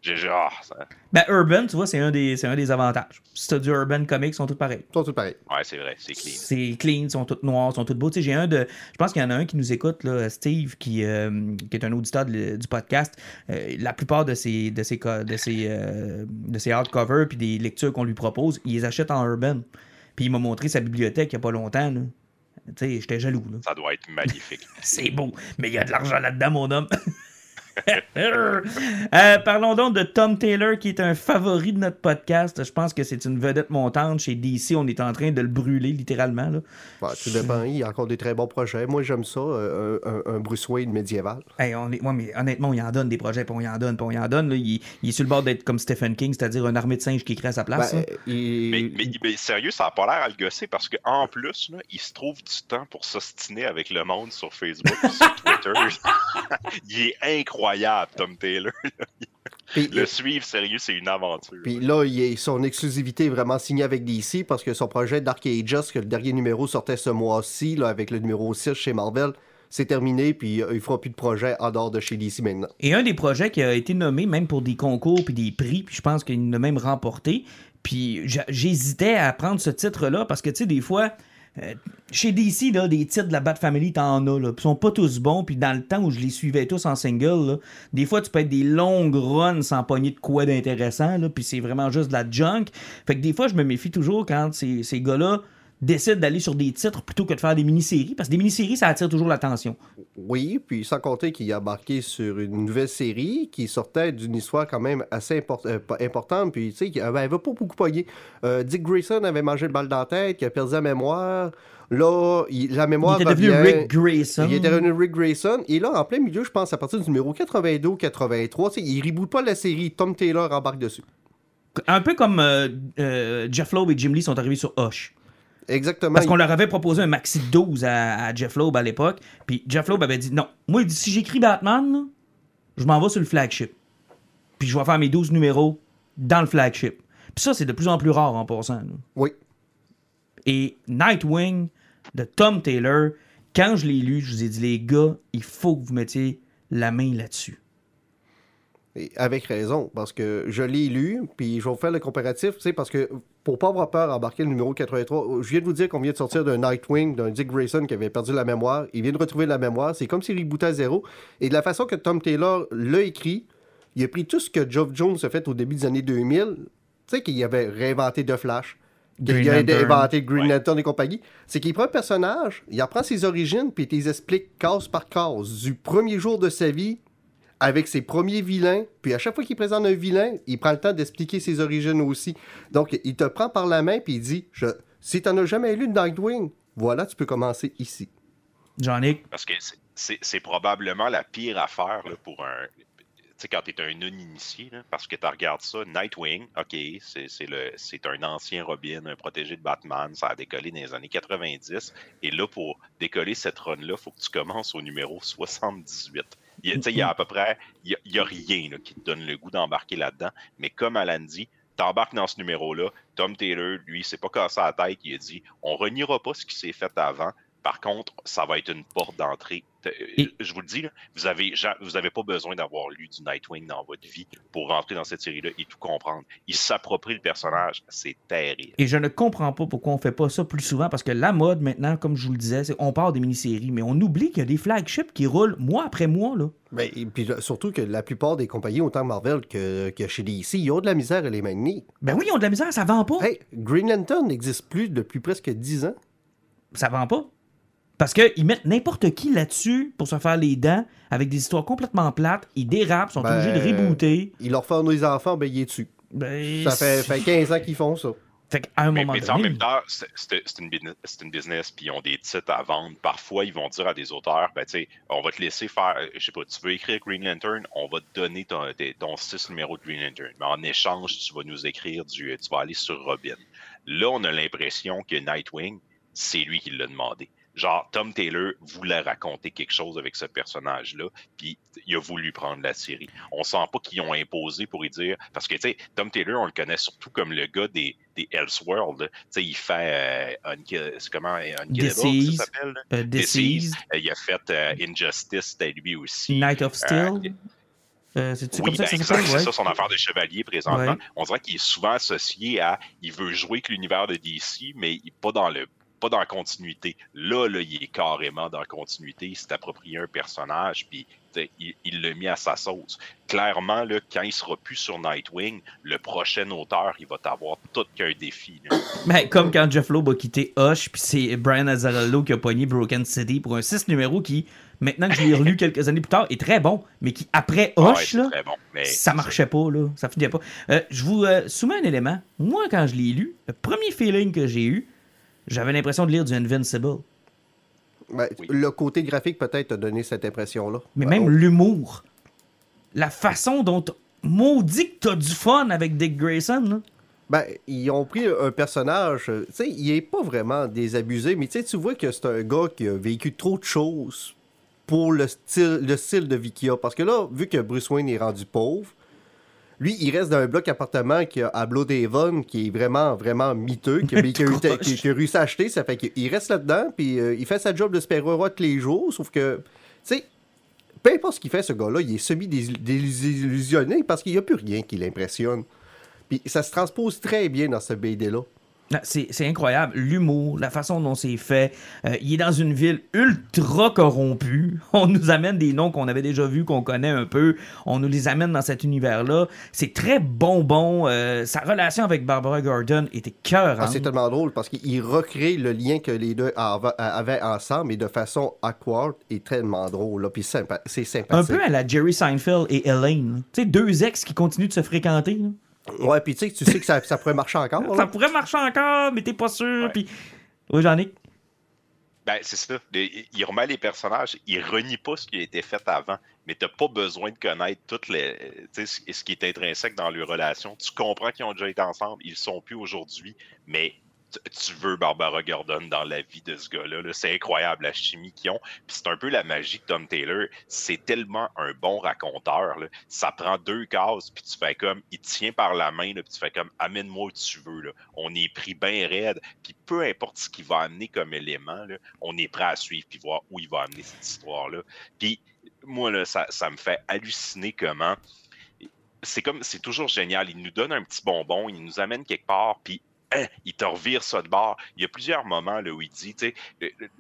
J'ai genre. Ça... Ben, Urban, tu vois, c'est un, des, un des avantages. Si t'as du Urban Comics, ils sont tous pareils. Ils sont tous pareils. Ouais, c'est vrai, c'est clean. C'est clean, ils sont tous noirs, ils sont tous beaux. Tu sais, j'ai un de. Je pense qu'il y en a un qui nous écoute, là, Steve, qui, euh, qui est un auditeur de- du podcast. Euh, la plupart de ses, de ses, co- de ses, euh, de ses hardcovers puis des lectures qu'on lui propose, il les achète en Urban. Puis il m'a montré sa bibliothèque il n'y a pas longtemps. là. Tu sais, j'étais jaloux. Là. Ça doit être magnifique. C'est beau, mais il y a de l'argent là-dedans, mon homme. Euh, parlons donc de Tom Taylor, qui est un favori de notre podcast. Je pense que c'est une vedette montante. Chez DC, on est en train de le brûler, littéralement. Là. Tout dépend. Il y a encore des très bons projets. Moi, j'aime ça, euh, un, un Bruce Wayne médiéval. Hey, on est... ouais, mais honnêtement, on y en donne des projets, puis on y en donne, puis on y en donne. là. Il, il est sur le bord d'être comme Stephen King, c'est-à-dire une armée de singes qui crée à sa place. Ben, là. il- Mais, mais- mais sérieux, ça n'a pas l'air à le gosser parce qu'en plus, là, il se trouve du temps pour s'ostiner avec le monde sur Facebook et sur Twitter. il est incroyable, Tom Taylor. puis- Le suivre, sérieux, c'est une aventure. Puis là, il est- son exclusivité est vraiment signée avec DC parce que son projet Dark Ages, que le dernier numéro sortait ce mois-ci, là, avec le numéro 6 chez Marvel, c'est terminé, puis euh, il fera plus de projet en dehors de chez DC maintenant. Et un des projets qui a été nommé même pour des concours puis des prix, puis je pense qu'il l'a même remporté. Puis j'hésitais à prendre ce titre-là parce que, tu sais, des fois, euh, chez DC, là, des titres de la Bat Family, t'en as, là. Ils sont pas tous bons. Puis dans le temps où je les suivais tous en single, des fois, tu peux être des longues runs sans pogner de quoi d'intéressant. Puis c'est vraiment juste de la junk. Fait que des fois, je me méfie toujours quand ces, ces gars-là décident d'aller sur des titres plutôt que de faire des mini-séries. Parce que des mini-séries, ça attire toujours l'attention. Oui, puis sans compter qu'il a embarqué sur une nouvelle série qui sortait d'une histoire quand même assez import- euh, importante, puis tu sais, qui avait, avait pas beaucoup pogné. Euh, Dick Grayson avait mangé le balle dans la tête, qui a perdu la mémoire. Là, il- la Il mémoire était devenu. Rick Grayson. Il était devenu Rick Grayson. Et là, en plein milieu, je pense, à partir du numéro 82-83, tu sais, il reboot pas la série. Tom Taylor embarque dessus. Un peu comme euh, euh, Jeff Loeb et Jim Lee sont arrivés sur Hush. Exactement. Parce qu'on leur avait proposé un maxi de 12 à, à Jeff Loeb à l'époque. Puis Jeff Loeb avait dit non. Moi, il dit si j'écris Batman, là, je m'en vais sur le flagship. Puis je vais faire mes 12 numéros dans le flagship. Puis ça, c'est de plus en plus rare en passant. là. Oui. Et Nightwing de Tom Taylor, quand je l'ai lu, je vous ai dit les gars, il faut que vous mettiez la main là-dessus. Et avec raison, parce que je l'ai lu, puis je vais vous faire le comparatif, tu sais, parce que pour pas avoir peur d'embarquer le numéro 83, je viens de vous dire qu'on vient de sortir d'un Nightwing, d'un Dick Grayson qui avait perdu la mémoire. Il vient de retrouver la mémoire. C'est comme s'il rebootait à zéro. Et de la façon que Tom Taylor l'a écrit, il a pris tout ce que Geoff Jones a fait au début des années 2000, tu sais, qu'il avait réinventé de Flash. Qu'il a Lantern. inventé Green Ouais. Lantern et compagnie. C'est qu'il prend un personnage, il apprend ses origines, puis il les explique case par case. Du premier jour de sa vie avec ses premiers vilains, puis à chaque fois qu'il présente un vilain, il prend le temps d'expliquer ses origines aussi. Donc, il te prend par la main, puis il dit je, Si tu n'en as jamais lu de Nightwing, voilà, tu peux commencer ici. Jean-Nic, Parce que c'est- probablement la pire affaire là, pour un. Tu sais, quand tu es un non-initié, parce que tu regardes ça, Nightwing, OK, c'est c'est le- c'est un ancien Robin, un protégé de Batman, ça a décollé dans les années 90. Et là, pour décoller cette run-là, il faut que tu commences au numéro 78. Il y a, à peu près, il y a, rien qui te donne le goût d'embarquer là-dedans. Mais comme Alan dit, t'embarques dans ce numéro-là, Tom Taylor, lui, s'est pas cassé la tête, il a dit, on reniera pas ce qui s'est fait avant. Par contre, ça va être une porte d'entrée. T- euh, Et- Je vous le dis, là, vous avez, ja- vous avez pas besoin d'avoir lu du Nightwing dans votre vie pour rentrer dans cette série-là et tout comprendre. Il s'approprie le personnage, c'est terrible. Et je ne comprends pas pourquoi on fait pas ça plus souvent, parce que la mode maintenant, comme je vous le disais, c'est on part des mini-séries, mais on oublie qu'il y a des flagships qui roulent mois après mois. Là. Mais, et puis surtout que la plupart des compagnies, autant Marvel que, que chez DC, ils ont de la misère à les maintenir. Ben oui, ils ont de la misère, ça vend pas. Hey, Green Lantern n'existe plus depuis presque 10 ans. Ça vend pas. Parce qu'ils mettent n'importe qui là-dessus pour se faire les dents avec des histoires complètement plates. Ils dérapent, sont Ben, obligés de rebooter. Ils leur font des enfants, ben il est dessus. Ben, Ça fait, c'est- fait 15 ans qu'ils font ça. Fait qu'à un Mais, moment mais sais, en donné. même temps, c'est une, business- c'est une business, puis ils ont des titres à vendre. Parfois, ils vont dire à des auteurs, ben, tu sais, on va te laisser faire, euh, je sais pas, tu veux écrire Green Lantern, on va te donner ton, ton 6 numéros de Green Lantern. Mais en échange, tu vas nous écrire du, tu vas aller sur Robin. Là, on a l'impression que Nightwing, c'est lui qui l'a demandé. Genre, Tom Taylor voulait raconter quelque chose avec ce personnage-là, puis il a voulu prendre la série. On sent pas qu'ils ont imposé pour y dire, parce que, tu sais, Tom Taylor, on le connaît surtout comme le gars des, des Elseworld. Tu sais, il fait, euh, c'est comment, Unkillable, ça s'appelle? Euh, euh, il a fait euh, Injustice, c'était lui aussi. Night of Steel. Euh, c'est ça ben, C'est ça son affaire de chevalier présentement. On dirait qu'il est souvent associé à il veut jouer avec l'univers de DC, mais pas dans le pas dans la continuité. Là, là, il est carrément dans la continuité. Il s'est approprié un personnage, puis il l'a mis à sa sauce. Clairement, là, quand il sera plus sur Nightwing, le prochain auteur, il va avoir tout qu'un défi. Ben, comme quand Jeff Loeb a quitté Hush, puis c'est Brian Azzarello qui a pogné Broken City pour un 6 numéro qui, maintenant que je l'ai relu quelques années plus tard, est très bon, mais qui, après Hush, là, ça marchait pas, là, ça finissait pas. Euh, je vous euh, soumets un élément. Moi, quand je l'ai lu, le premier feeling que j'ai eu, j'avais l'impression de lire du Invincible. Ben, le côté graphique peut-être a donné cette impression-là. Mais même l'humour. La façon dont maudit que t'as du fun avec Dick Grayson. Ben, ils ont pris un personnage, tu sais, il est pas vraiment désabusé, mais tu vois que c'est un gars qui a vécu trop de choses pour le style, le style de vie qu'il a. Parce que là, vu que Bruce Wayne est rendu pauvre, lui, il reste dans un bloc appartement qui a à Bloodhaven, qui est vraiment, vraiment miteux, qui a, réussi à acheter. Ça fait qu'il reste là-dedans, puis euh, il fait sa job de super-héros tous les jours, sauf que, tu sais, peu importe ce qu'il fait, ce gars-là, il est semi-désillusionné parce qu'il n'y a plus rien qui l'impressionne. Puis ça se transpose très bien dans ce BD-là. Ah, c'est incroyable. L'humour, la façon dont c'est fait. Euh, il est dans une ville ultra corrompue. On nous amène des noms qu'on avait déjà vus, qu'on connaît un peu. On nous les amène dans cet univers-là. C'est très bonbon. Euh, sa relation avec Barbara Gordon était cœur. Ah, c'est tellement drôle parce qu'il recrée le lien que les deux avaient ensemble et de façon awkward et tellement drôle. Puis c'est sympathique. Un peu à la Jerry Seinfeld et Elaine. Tu sais, deux ex qui continuent de se fréquenter. Ouais, puis tu sais, tu sais que ça, ça pourrait marcher encore. ça pourrait marcher encore, mais t'es pas sûr. Puis... Oui, j'en ai. Ben, c'est ça. Il remet les personnages, il renie pas ce qui a été fait avant, mais t'as pas besoin de connaître toutes les, ce qui est intrinsèque dans leur relation. Tu comprends qu'ils ont déjà été ensemble, ils sont plus aujourd'hui, mais tu veux Barbara Gordon dans la vie de ce gars-là. c'est incroyable la chimie qu'ils ont. Puis c'est un peu la magie de Tom Taylor. C'est tellement un bon raconteur. Ça prend deux cases, puis tu fais comme, il tient par la main, puis tu fais comme, amène-moi où tu veux. On est pris bien raide, puis peu importe ce qu'il va amener comme élément, on est prêt à suivre, puis voir où il va amener cette histoire-là. Puis moi, ça, ça me fait halluciner comment c'est comme c'est toujours génial. Il nous donne un petit bonbon, il nous amène quelque part, puis Hein, il te revire ça de bord. Il y a plusieurs moments là, où il dit, tu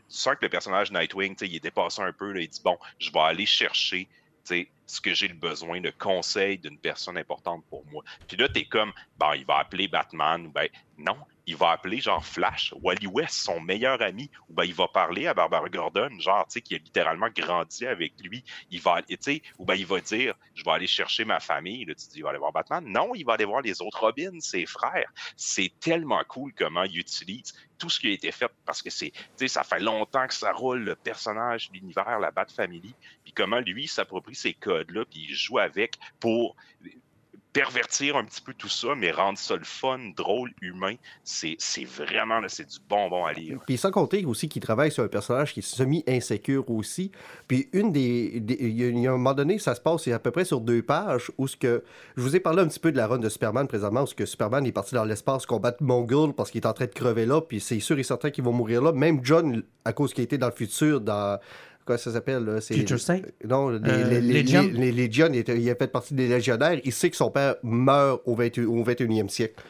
sens que le personnage Nightwing, il est dépassé un peu, il dit, bon, je vais aller chercher ce que j'ai le besoin, de conseil d'une personne importante pour moi. Puis là, tu es comme, ben, il va appeler Batman, ben, non, il va appeler genre Flash, Wally West, son meilleur ami, ou ben il va parler à Barbara Gordon, genre, tu sais, qui a littéralement grandi avec lui. Il va, tu sais, ou ben il va dire, je vais aller chercher ma famille. Là, tu dis, il va aller voir Batman. Non, il va aller voir les autres Robins, ses frères. C'est tellement cool comment il utilise tout ce qui a été fait parce que c'est, tu sais, ça fait longtemps que ça roule le personnage, l'univers, la Bat Family, puis comment lui s'approprie ces codes-là, puis il joue avec pour pervertir un petit peu tout ça, mais rendre ça le fun, drôle, humain, c'est vraiment c'est du bonbon à lire. Puis sans compter aussi qu'il travaille sur un personnage qui est semi-insécure aussi. Puis une des. il y a un moment donné, ça se passe à peu près sur deux pages où ce que. Je vous ai parlé un petit peu de la run de Superman présentement, où ce que Superman est parti dans l'espace combattre Mongol parce qu'il est en train de crever là, puis c'est sûr et certain qu'il va mourir là. Même John, à cause qu'il était dans le futur, dans Quoi ça s'appelle? Future State? Non, les, euh, les, les, Légion, il, il, a fait partie des légionnaires. Il sait que son père meurt au, 21e siècle.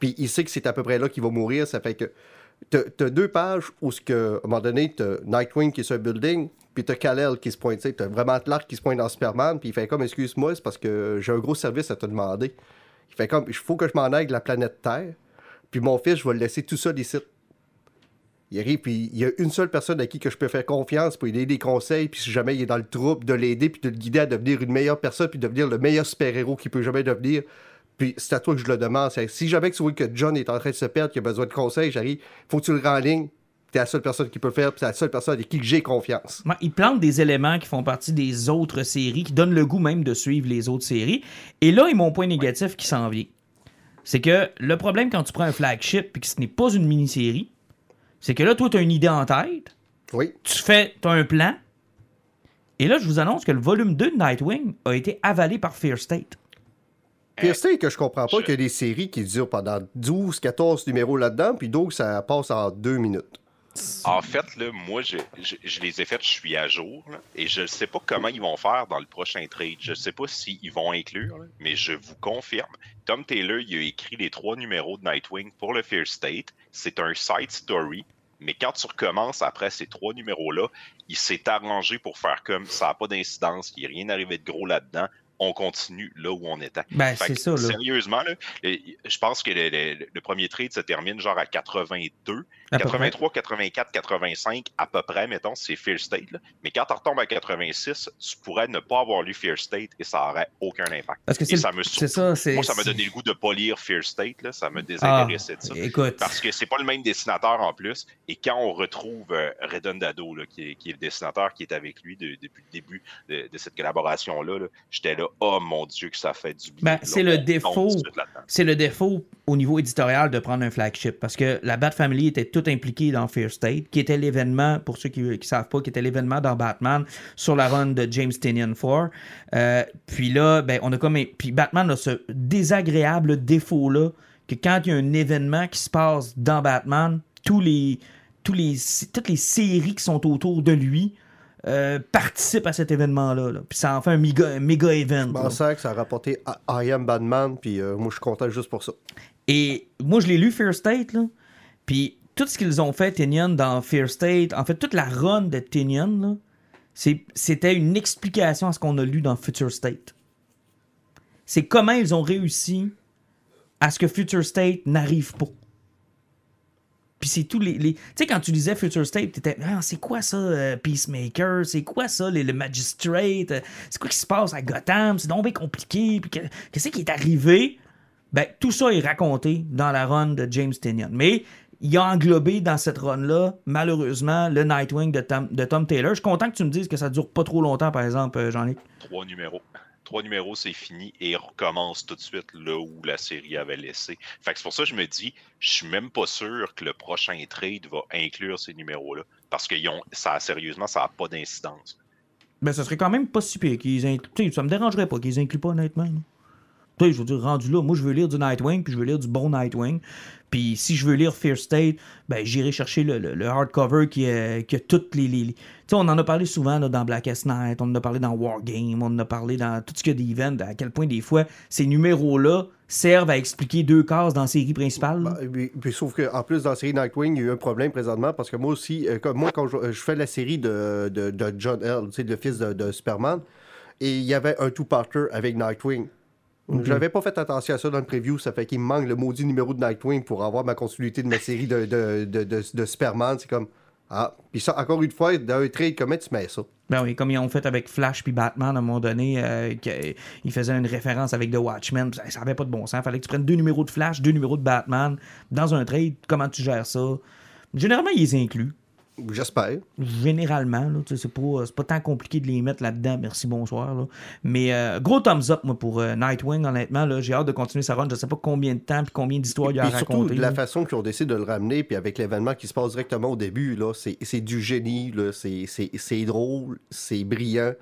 Puis il sait que c'est à peu près là qu'il va mourir. Ça fait que t'as deux pages où, ce que, à un moment donné, t'as Nightwing qui est sur un building, puis t'as Kal-El qui se pointe. T'as vraiment Clark qui se pointe dans Superman, puis il fait comme, excuse-moi, c'est parce que j'ai un gros service à te demander. Il fait comme, il faut que je m'en aille de la planète Terre, puis mon fils, je vais le laisser tout seul ici. Il arrive, puis il y a une seule personne à qui que je peux faire confiance pour lui donner des conseils, puis si jamais il est dans le trouble, de l'aider, puis de le guider à devenir une meilleure personne, puis devenir le meilleur super-héros qu'il peut jamais devenir. Puis c'est à toi que je le demande. Si jamais tu vois que John est en train de se perdre, qu'il a besoin de conseils, j'arrive, faut que tu le rends en ligne. T'es la seule personne qui peut le faire, puis c'est la seule personne avec qui j'ai confiance. il plante des éléments qui font partie des autres séries, qui donnent le goût même de suivre les autres séries. Et là est mon point négatif qui s'en vient. C'est que le problème quand tu prends un flagship et que ce n'est pas une mini-série, c'est que là, toi, tu as une idée en tête, Oui. Tu fais, as un plan. Et là, je vous annonce que le volume 2 de Nightwing a été avalé par Fear State. Puis c'est que je comprends pas je- qu'il y a des séries qui durent pendant 12, 14 numéros là-dedans, puis d'autres, ça passe en deux minutes. En fait, là, moi, je, je, je les ai faites, je suis à jour, là, et je ne sais pas comment ils vont faire dans le prochain trade. Je ne sais pas s'ils vont inclure, là, mais je vous confirme. Tom Taylor, il a écrit les trois numéros de Nightwing pour le Fear State. C'est un side story, mais quand tu recommences après ces trois numéros-là, il s'est arrangé pour faire comme ça n'a pas d'incidence, n'y ait rien arrivé de gros là-dedans. On continue là où on était. Ben, c'est ça, là. Sérieusement, là, je pense que le, le- le premier trade se termine genre à 82. À peu près. 83, 84, 85, à peu près, mettons, c'est Fear State. là. Mais quand tu retombes à 86, tu pourrais ne pas avoir lu Fear State et ça aurait aucun impact. Parce que Et c'est ça me ça. Moi, ça m'a donné le goût de pas lire Fear State. Là. Ça me Ah, désintéressait de ça. écoute. Parce que c'est pas le même dessinateur en plus. Et quand on retrouve euh, Redondado, là, qui, est, qui est le dessinateur qui est avec lui de- depuis le début de, de cette collaboration-là, là, j'étais là, oh mon Dieu, que ça fait du bien. Ben, c'est le défaut. C'est le au niveau éditorial de prendre un flagship parce que la Bat Family était tout impliquée dans Fear State, qui était l'événement, pour ceux qui ne savent pas, qui était l'événement dans Batman sur la run de James Tynion 4. Euh, puis là, ben, on a comme. Puis Batman a ce désagréable défaut-là que quand il y a un événement qui se passe dans Batman, tous les, tous les, toutes les séries qui sont autour de lui. Euh, participent à cet événement-là. là. Puis ça en fait un méga, un méga event. Je pensais que ça a rapporté I I Am Batman, puis euh, moi, je suis content juste pour ça. Et moi, je l'ai lu Fear State, là. Puis tout ce qu'ils ont fait, Tinian, dans Fear State, en fait, toute la run de Tinian, c'était une explication à ce qu'on a lu dans Future State. C'est comment ils ont réussi à ce que Future State n'arrive pas. Puis c'est tous les. Tu sais, quand tu lisais Future State, t'étais. Ah, c'est quoi ça, euh, Peacemaker? C'est quoi ça, les- le Magistrate? C'est quoi qui se passe à Gotham? C'est donc bien compliqué. Puis que- qu'est-ce qui est arrivé? Ben, tout ça est raconté dans la run de James Tynion. Mais il a englobé dans cette run-là, malheureusement, le Nightwing de Tom, de Tom Taylor. Je suis content que tu me dises que ça dure pas trop longtemps, par exemple, euh, Jean-Luc. Trois numéros. Trois numéros, c'est fini et recommence tout de suite là où la série avait laissé. Fait c'est pour ça que je me dis, je suis même pas sûr que le prochain trade va inclure ces numéros-là. Parce que ont, ça, sérieusement, ça n'a pas d'incidence. Ben, ça serait quand même pas si pire qu'ils incluent. Ça me dérangerait pas qu'ils incluent pas, honnêtement. Tu sais, je veux dire, rendu là, moi, je veux lire du Nightwing, puis je veux lire du bon Nightwing. Puis si je veux lire Fear State, ben, j'irai chercher le, hardcover qui, est- qui a toutes les. les- Tu sais, on en a parlé souvent dans Blackest Night, on en a parlé dans Wargame, on en a parlé dans tout ce qu'il y a d'events, à quel point des fois ces numéros-là servent à expliquer deux cases dans la série principale. Bah, puis, puis sauf qu'en plus, dans la série Nightwing, il y a eu un problème présentement parce que moi aussi, euh, comme moi, quand je, fais la série de, de, John L., le fils de, de Superman, et il y avait un two-parter avec Nightwing. J'avais pas fait attention à ça dans le preview, ça fait qu'il me manque le maudit numéro de Nightwing pour avoir ma continuité de ma série de, de, de, de, de Superman. C'est comme. Ah, puis ça, encore une fois, dans un trade, comment tu mets ça? Ben oui, comme ils ont fait avec Flash puis Batman à un moment donné, euh, ils faisaient une référence avec The Watchmen, ça, ça avait pas de bon sens. Fallait que tu prennes deux numéros de Flash, deux numéros de Batman dans un trade. Comment tu gères ça? Généralement, ils les incluent. J'espère. Généralement, là, tu sais, c'est pas, c'est pas tant compliqué de les mettre là-dedans. Merci, bonsoir. là. Mais euh, gros thumbs up, moi, pour euh, Nightwing, honnêtement. là, J'ai hâte de continuer sa run. Je sais pas combien de temps puis combien d'histoires il y a à surtout, raconter. de la là. façon qu'ils ont décidé de le ramener, puis avec l'événement qui se passe directement au début, là, c'est c'est du génie, là, c'est- c'est c'est drôle, c'est brillant.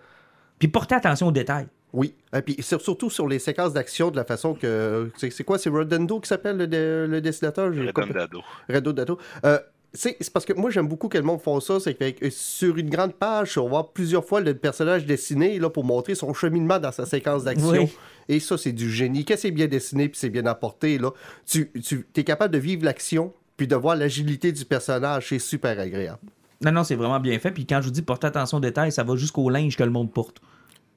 Puis portez attention aux détails. Oui, et puis sur- surtout sur les séquences d'action, de la façon que... C'est quoi, c'est Rodendo qui s'appelle le, le dessinateur? Redondado. Redondado. Euh, c'est parce que moi, j'aime beaucoup que le monde font ça, c'est que euh, sur une grande page, on va voir plusieurs fois le personnage dessiné là, pour montrer son cheminement dans sa séquence d'action. Oui. Et ça, c'est du génie. Quand c'est bien dessiné puis c'est bien apporté, là, tu, tu es capable de vivre l'action puis de voir l'agilité du personnage. C'est super agréable. Non, non, c'est vraiment bien fait. Puis quand je vous dis portez attention aux détails, ça va jusqu'au linge que le monde porte.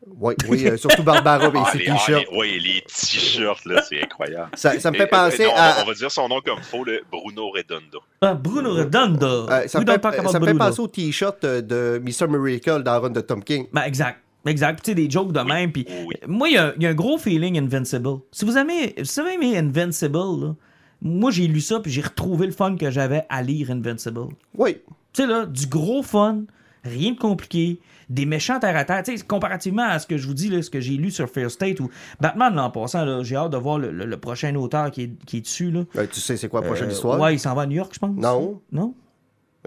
Oui, oui euh, surtout Barbara et Ah, ses les, ah, t-shirts. les- ouais, les t-shirts, là, c'est incroyable. Ça, ça me Et, fait euh, penser non, à... va- On va dire son nom comme faux, le Bruno Redondo. Ah, Bruno Redondo. euh, ça me fait, ça me penser au t-shirt de Mr. Miracle dans la run de Tom King. Ben, exact. Exact. Puis, Tu sais, des jokes de même. Puis, oui. moi, il y, a- il y a un gros feeling Invincible. Si vous aimez, si vous avez aimé Invincible, là, moi, j'ai lu ça, puis j'ai retrouvé le fun que j'avais à lire Invincible. Oui, Tu sais, là, du gros fun, rien de compliqué, des méchants terre à terre. Comparativement à ce que je vous dis, là, ce que j'ai lu sur Fair State ou Batman, là, en passant, j'ai hâte de voir le, le- le prochain auteur qui est, qui est dessus. Là. Euh, tu sais c'est quoi la prochaine Euh, histoire? Ouais, il s'en va à New York, je pense. Non. Non?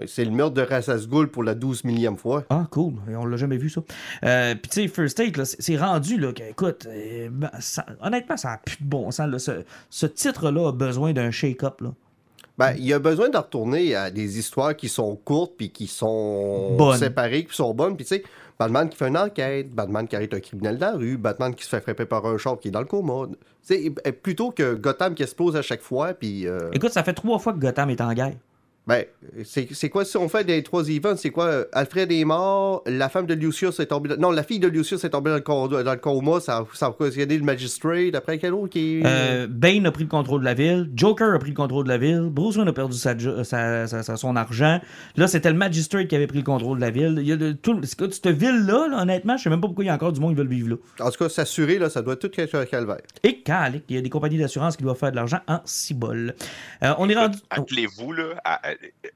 C'est le meurtre de Rassasgoul pour la 12 millième fois. Ah, cool. Et on l'a jamais vu, ça. Euh, Puis, tu sais, First Take, c'est rendu, là, que, écoute, euh, ben, honnêtement, ça a plus de bon sens. là. Ce, ce titre-là a besoin d'un shake-up. là. Ben, il y a besoin de retourner à des histoires qui sont courtes, puis qui sont Bonnes. séparées, qui sont bonnes. Puis, tu sais, Batman qui fait une enquête, Batman qui arrête un criminel dans la rue, Batman qui se fait frapper par un char qui est dans le coma. Tu sais, plutôt que Gotham qui explose à chaque fois, puis... euh, Écoute, ça fait trois fois que Gotham est en guerre. Ben, c'est quoi si on fait des trois events? C'est quoi? euh, Alfred est mort, la femme de Lucius est tombée. dans- Non, la fille de Lucius est tombée dans le, dans le coma, ça, ça a occasionné le magistrate. Après, quel autre qui. Euh, Bane a pris le contrôle de la ville. Joker a pris le contrôle de la ville. Bruce Wayne a perdu sa, jo- sa- sa- sa- son argent. Là, c'était le Magistrate qui avait pris le contrôle de la ville. Il y a de, tout, cette ville-là, là, honnêtement, je sais même pas pourquoi il y a encore du monde qui veut vivre là. En tout cas, s'assurer, là, ça doit tout être un calvaire. Et calique, il y a des compagnies d'assurance qui doivent faire de l'argent en cibole. Euh, on est rendu. oh, Appelez-vous, là, à-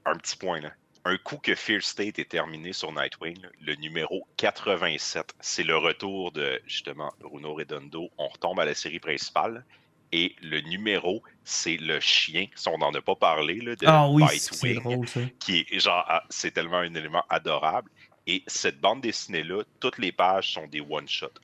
un petit point, là. Un coup que Fear State est terminé sur Nightwing, là, le numéro 87, c'est le retour de, justement, Bruno Redondo. On retombe à la série principale. Et le numéro, c'est le chien, si on n'en a pas parlé, là, de Ah oui, drôle ça. qui est genre, ah, c'est tellement un élément adorable. Et cette bande dessinée-là, toutes les pages sont des one-shots.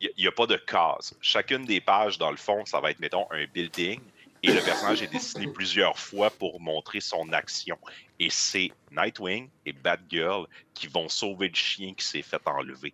Il n'y a, pas de cases. Chacune des pages, dans le fond, ça va être, mettons, un building. Et le personnage est dessiné plusieurs fois pour montrer son action. Et c'est Nightwing et Batgirl qui vont sauver le chien qui s'est fait enlever.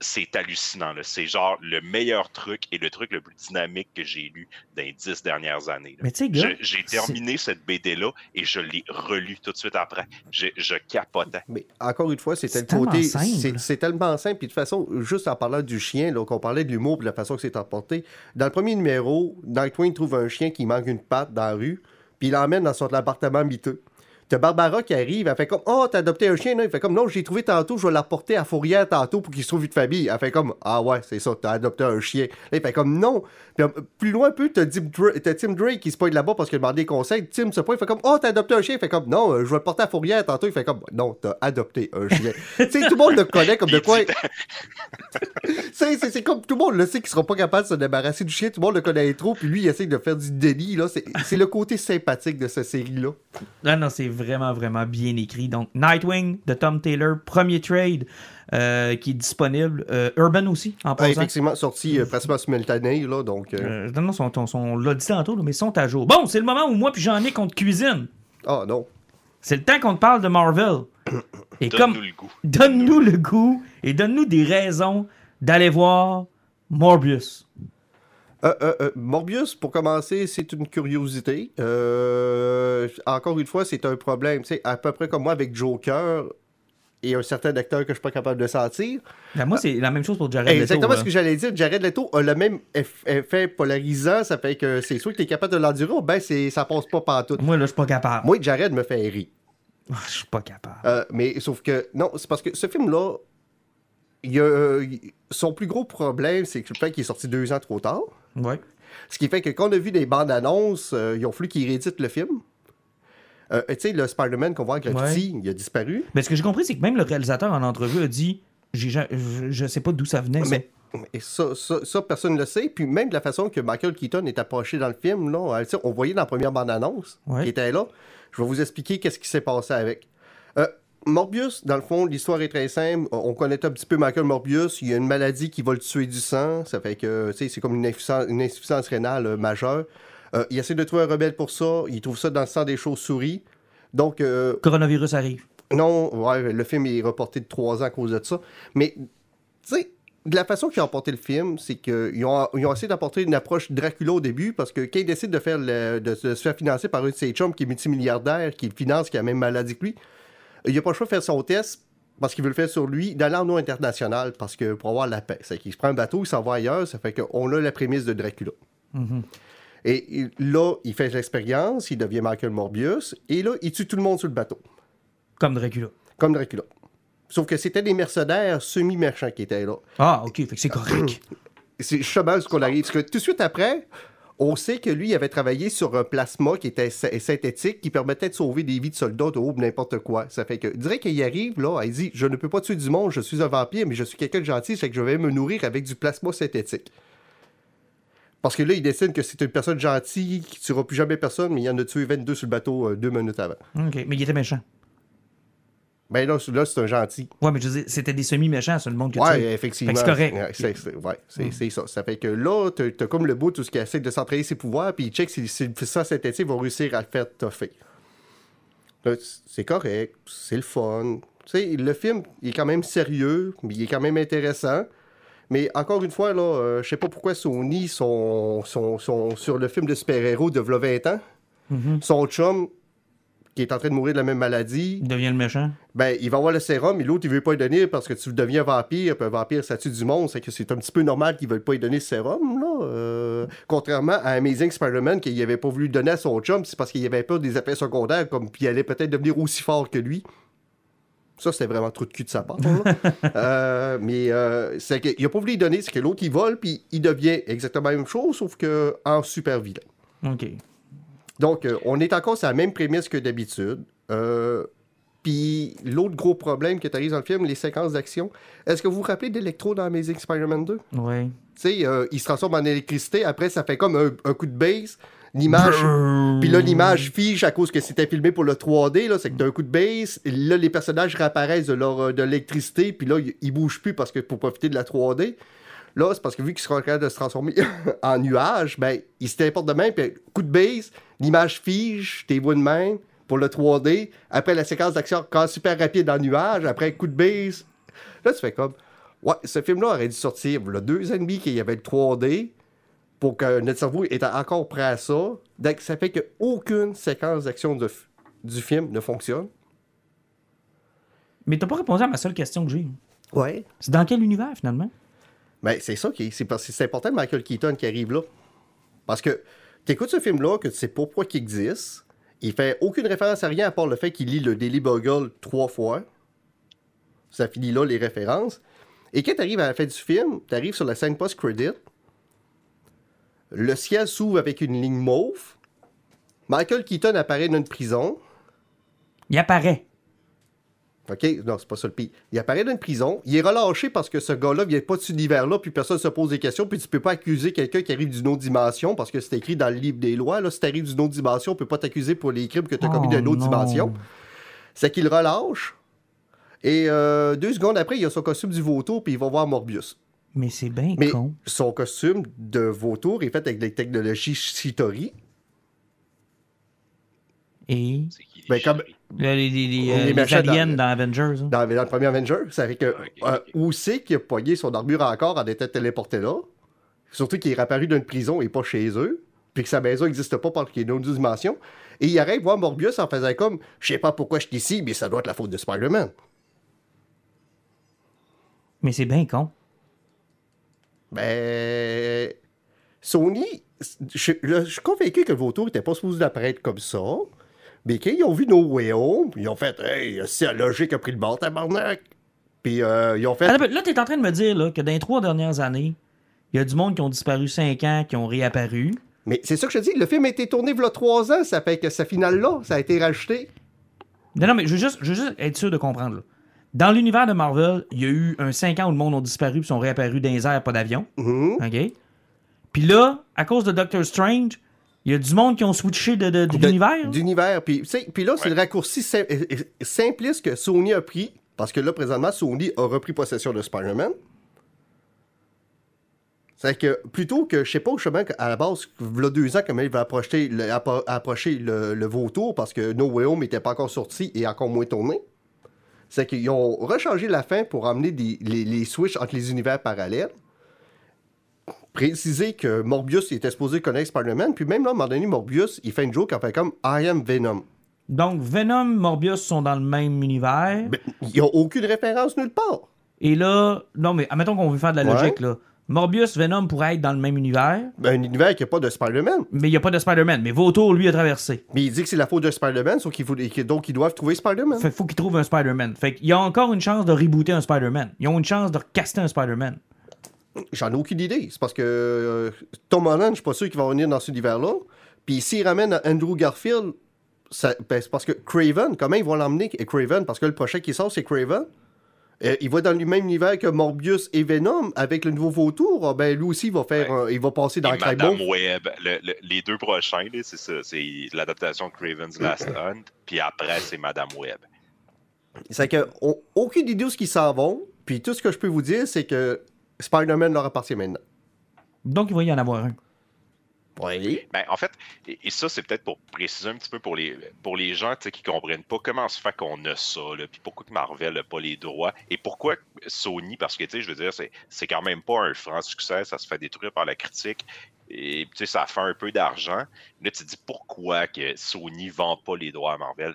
C'est hallucinant. C'est genre le meilleur truc et le truc le plus dynamique que j'ai lu dans les dix dernières années. là. Mais tu sais, J'ai terminé cette BD-là et je l'ai relue tout de suite après. Je, je capotais. Mais encore une fois, c'était C'est le tellement côté. simple. C'est c'est tellement simple. Puis de toute façon, juste en parlant du chien, donc on parlait de l'humour et de la façon que c'est emporté. Dans le premier numéro, Nightwing trouve un chien qui manque une patte dans la rue, puis il l'emmène dans son appartement miteux. T'as Barbara qui arrive, elle fait comme Oh, t'as adopté un chien, là? Il fait comme Non, j'ai trouvé tantôt, je vais l'apporter à Fourrière tantôt pour qu'il se trouve une famille. Elle fait comme Ah ouais, c'est ça, t'as adopté un chien. Là, il fait comme Non. Puis euh, plus loin un peu, t'as Tim, Dra- t'as Tim Drake qui se pointe là-bas parce qu'il a demandé conseil. Tim se pointe, il fait comme Oh, t'as adopté un chien. Il fait comme Non, euh, je vais le porter à Fourrière tantôt. Il fait comme Non, t'as adopté un chien. tu sais, tout le monde le connaît comme de quoi. C'est- c'est c'est comme tout le monde le sait qu'il sera pas capable de se débarrasser du chien, tout le monde le connaît trop, puis lui il essaie de faire du délit. là. C'est c'est le côté sympathique de cette série-là. Non, non, c'est vraiment, vraiment bien écrit. Donc, Nightwing de Tom Taylor, premier trade euh, qui est disponible. Euh, Urban aussi, en Ah, passant. effectivement, sorti euh, pratiquement simultané, là, donc... euh, Euh, non, non, sont, sont, on l'a dit tantôt, là, mais ils sont à jour. Bon, c'est le moment où moi puis Jean-Nic, on te cuisine. Ah non. C'est le temps qu'on te parle de Marvel. Et comme Donne-nous le goût. donne-nous le goût et donne-nous des raisons d'aller voir Morbius. Euh, euh, euh, Morbius, pour commencer, c'est une curiosité. Encore une fois, c'est un problème. Sais, à peu près comme moi avec Joker et un certain acteur que je suis pas capable de sentir. Ben, moi, c'est la même chose pour Jared Leto. Exactement ce que j'allais dire. Jared Leto a le même eff- effet polarisant. Ça fait que c'est soit que tu es capable de l'endurer ou ben c'est- ça passe pas pantoute. Moi, là, je suis pas capable. Moi, Jared me fait rire. Je suis pas capable. Mais sauf que, non, c'est parce que ce film-là, il y a, euh, son plus gros problème, c'est que le fait qu'il est sorti deux ans trop tard. Ouais. Ce qui fait que quand on a vu des bandes annonces, euh, ils ont fallu qu'ils rééditent le film. Euh, tu sais, le Spider-Man qu'on voit en graffiti, il a disparu. Mais ce que j'ai compris, c'est que même le réalisateur en entrevue a dit je, je sais pas d'où ça venait. ça. Mais et ça, ça, ça, personne ne le sait. Puis même de la façon que Michael Keaton est approché dans le film, là, on voyait dans la première bande-annonce Ouais. qui était là. Je vais vous expliquer qu'est-ce qui s'est passé avec. Euh, Morbius, dans le fond, l'histoire est très simple. On on connaît un petit peu Michael Morbius. Il y a une maladie qui va le tuer du sang. Ça fait que, tu sais, c'est comme une insuffisance, une insuffisance rénale euh, majeure. Euh, il essaie de trouver un remède pour ça. Il trouve ça dans le sang des chauves-souris. Donc, euh, Coronavirus arrive. non, ouais, le film est reporté de trois ans à cause de ça. Mais, tu sais, de la façon qu'ils ont apporté le film, c'est qu'ils ont, ils ont essayé d'apporter une approche Dracula au début, parce que quand ils décident de, faire le- de, se- de se faire financer par un de ses chums qui est multimilliardaire, qui le finance, qui a la même maladie que lui, il n'a pas le choix de faire son test, parce qu'il veut le faire sur lui, d'aller en eau internationale, parce que pour avoir la paix. C'est qu'il se prend un bateau, il s'en va ailleurs, ça fait qu'on a la prémisse de Dracula. Et il- là, il fait l'expérience, il devient Michael Morbius, et là, il tue tout le monde sur le bateau Comme Dracula. comme Dracula. Sauf que c'était des mercenaires semi-merchants qui étaient là. Ah, ok, fait que c'est correct. C'est justement ce qu'on arrive. Parce que tout de suite après, on sait que lui avait travaillé sur un plasma qui était sy- synthétique qui permettait de sauver des vies de soldats, de ou n'importe quoi. Ça fait que, dirais qu'il arrive, là, il dit Je ne peux pas tuer du monde, je suis un vampire, mais je suis quelqu'un de gentil, c'est que je vais me nourrir avec du plasma synthétique. Parce que là, il décide que c'est une personne gentille qui tuera plus jamais personne, mais il en a tué 22 sur le bateau euh, deux minutes avant. OK. Mais il était méchant. Ben là, là c'est un gentil. Ouais, mais je veux dire, c'était des semi-méchants, c'est le monde que tu Ouais, sais. effectivement. Fait que c'est correct. Ouais, c'est ouais, ça. Ça fait que là, t'as comme le bout, tout ce qui essaie de s'entraîner ses pouvoirs, puis il check si, si ça synthétique va réussir à le faire toffer. Là, C'est correct, c'est le fun. Tu sais, le film, il est quand même sérieux, mais il est quand même intéressant. Mais encore une fois, là, euh, je sais pas pourquoi Sony sont, sont, sont sur le film de super-héros de v'là 20 ans. Mhm. Son chum, qui est en train de mourir de la même maladie, Il devient le méchant. ben, il va avoir le sérum, mais l'autre, il veut pas lui donner parce que tu deviens vampire, puis un vampire, ça tue du monde. C'est que c'est un petit peu normal qu'il ne veuille pas lui donner le sérum, là. Euh, contrairement à Amazing Spider-Man, qu'il n'avait pas voulu donner à son chum, c'est parce qu'il avait peur des effets secondaires, comme puis il allait peut-être devenir aussi fort que lui. Ça, c'était vraiment trop de cul de sa part. Euh, mais euh, c'est qu'il n'a pas voulu lui donner, c'est que l'autre, il vole, puis il devient exactement la même chose, sauf que en super vilain. OK. Donc, euh, on est encore sur la même prémisse que d'habitude. Euh, Puis l'autre gros problème que tu arrives dans le film, les séquences d'action. Est-ce que vous vous rappelez d'Electro dans Amazing Spider-Man 2? Tu Ouais. sais, euh, il se transforme en électricité, après ça fait comme un, un coup de base. L'image. Puis là, l'image fige à cause que c'était filmé pour le 3D, là, c'est que t'as un coup de base. et Là, les personnages réapparaissent de leur de l'électricité, puis là, ils- ils bougent plus parce que pour profiter de la 3D. Là, c'est parce que vu qu'ils sont capables de se transformer en nuage, ben, ils se téléportent de même, puis coup de base, l'image fige, t'es vois de même pour le 3D. Après, la séquence d'action encore super rapide en nuage. Après, coup de base. Là, tu fais comme. Ouais, ce film-là aurait dû sortir le deux ans et demi qu'il y avait le 3D pour que notre cerveau était encore prêt à ça. Donc, ça fait qu'aucune séquence d'action du film ne fonctionne. Mais t'as pas répondu à ma seule question que j'ai. Ouais. C'est dans quel univers, finalement? Ben, c'est ça qui est. Important Michael Keaton qui arrive là. Parce que t'écoutes ce film-là, que tu sais pourquoi il existe. Il fait aucune référence à rien à part le fait qu'il lit le Daily Bugle trois fois. Ça finit là les références. Et quand t'arrives à la fin du film, t'arrives sur la scène post-credit. Le ciel s'ouvre avec une ligne mauve. Michael Keaton apparaît dans une prison. Il apparaît. OK? Non, c'est pas ça le pire. Il apparaît dans une prison. Il est relâché parce que ce gars-là vient pas de cet univers-là, puis personne se pose des questions, puis tu peux pas accuser quelqu'un qui arrive d'une autre dimension, parce que c'est écrit dans le livre des lois. Là, si t'arrives d'une autre dimension, on peut pas t'accuser pour les crimes que tu as commis Oh, d'une autre non. dimension. C'est qu'il relâche. Et euh, deux secondes après, il a son costume du vautour, puis il va voir Morbius. Mais c'est bien con. son costume de vautour est fait avec des technologies Shitori. Et Ben, les comme- les, les, les, Les euh, dans- Avengers. hein. dans, dans le premier Avenger. Ça fait que euh, ok. où c'est qu'il a pogné son armure encore en étant téléporté là? Surtout qu'il est réapparu d'une prison et pas chez eux. Puis que sa maison n'existe pas parce qu'il est dans une autre dimension. Et il arrive voir Morbius en faisant comme Je sais pas pourquoi je suis ici, mais ça doit être la faute de Spider-Man. Mais c'est bien con. Ben. Sony, je, je suis convaincu que le vautour était pas supposé apparaître comme ça. Mais quand ils ont vu No Way Home, ils ont fait Hey, c'est la logique a pris le bord, tabarnak. Puis euh, ils ont fait. Là, t'es en train de me dire là, que dans les trois dernières années, il y a du monde qui ont disparu 5 ans, qui ont réapparu. Mais c'est ça que je te dis, le film a été tourné il y a trois ans, ça fait que ce final-là, ça a été rajouté. Non, non, mais je veux juste, je veux juste être sûr de comprendre. là. Dans l'univers de Marvel, il y a eu un 5 ans où le monde ont disparu puis sont réapparus dans les airs, pas d'avion. Mhm. OK? Puis là, à cause de Doctor Strange, il y a du monde qui ont switché de, de- De- d'univers. D'univers. Puis, là, c'est le raccourci sim- euh, euh, simpliste que Sony a pris, parce que là, présentement, Sony a repris possession de Spider-Man. C'est que plutôt que, je sais pas, justement, à la base, il y a deux ans, comment il va approcher le, appro- approcher le, le vautour, parce que No Way Home n'était pas encore sorti et encore moins tourné. C'est qu'ils ont rechangé la fin pour amener des- les, les switches entre les univers parallèles. Préciser que Morbius était supposé connaître Spider-Man, puis même là, à un moment donné, Morbius, il fait une joke en fait comme I am Venom. Donc, Venom, Morbius sont dans le même univers. Ben, il n'y a aucune référence nulle part. Et là, non, mais admettons qu'on veut faire de la Ouais. logique, là. Morbius, Venom pourraient être dans le même univers, Ben, un univers qui n'a pas de Spider-Man. mais il n'y a pas de Spider-Man. Mais Vautour, lui, a traversé. Mais il dit que c'est la faute de Spider-Man, sauf qu'il faut, et que- donc ils doivent trouver Spider-Man. Fait qu'il faut qu'ils trouvent un Spider-Man. Fait qu'il y a encore une chance de rebooter un Spider-Man. Ils ont une chance de recaster un Spider-Man. J'en ai aucune idée. C'est parce que euh, Tom Holland, je suis pas sûr qu'il va venir dans cet univers-là. Puis s'il ramène Andrew Garfield, ben, c'est parce que Craven, comment ils vont l'emmener, Craven? Parce que le prochain qui sort, c'est Craven. Euh, il va dans le même univers que Morbius et Venom avec le nouveau vautour. Ah, ben, lui aussi, il va, faire, Ouais. un- il va passer dans Et Madame Web, le- le- les deux prochains, c'est ça. C'est l'adaptation de Craven's Last Hunt, puis après, c'est Madame Web. C'est que on- aucune idée où ce qu'ils s'en vont. Puis tout ce que je peux vous dire, c'est que Spider-Man leur appartient maintenant. Donc, il va y en avoir un. Oui. Ben, en fait, et, et ça, c'est peut-être pour préciser un petit peu pour les, pour les gens tu sais, qui comprennent pas comment se fait qu'on a ça, là, puis pourquoi que Marvel n'a pas les droits, et pourquoi Sony, parce que, tu sais, je veux dire, c'est c'est quand même pas un franc succès, ça se fait détruire par la critique, et tu sais, ça fait un peu d'argent. Là, tu te dis pourquoi que Sony vend pas les droits à Marvel?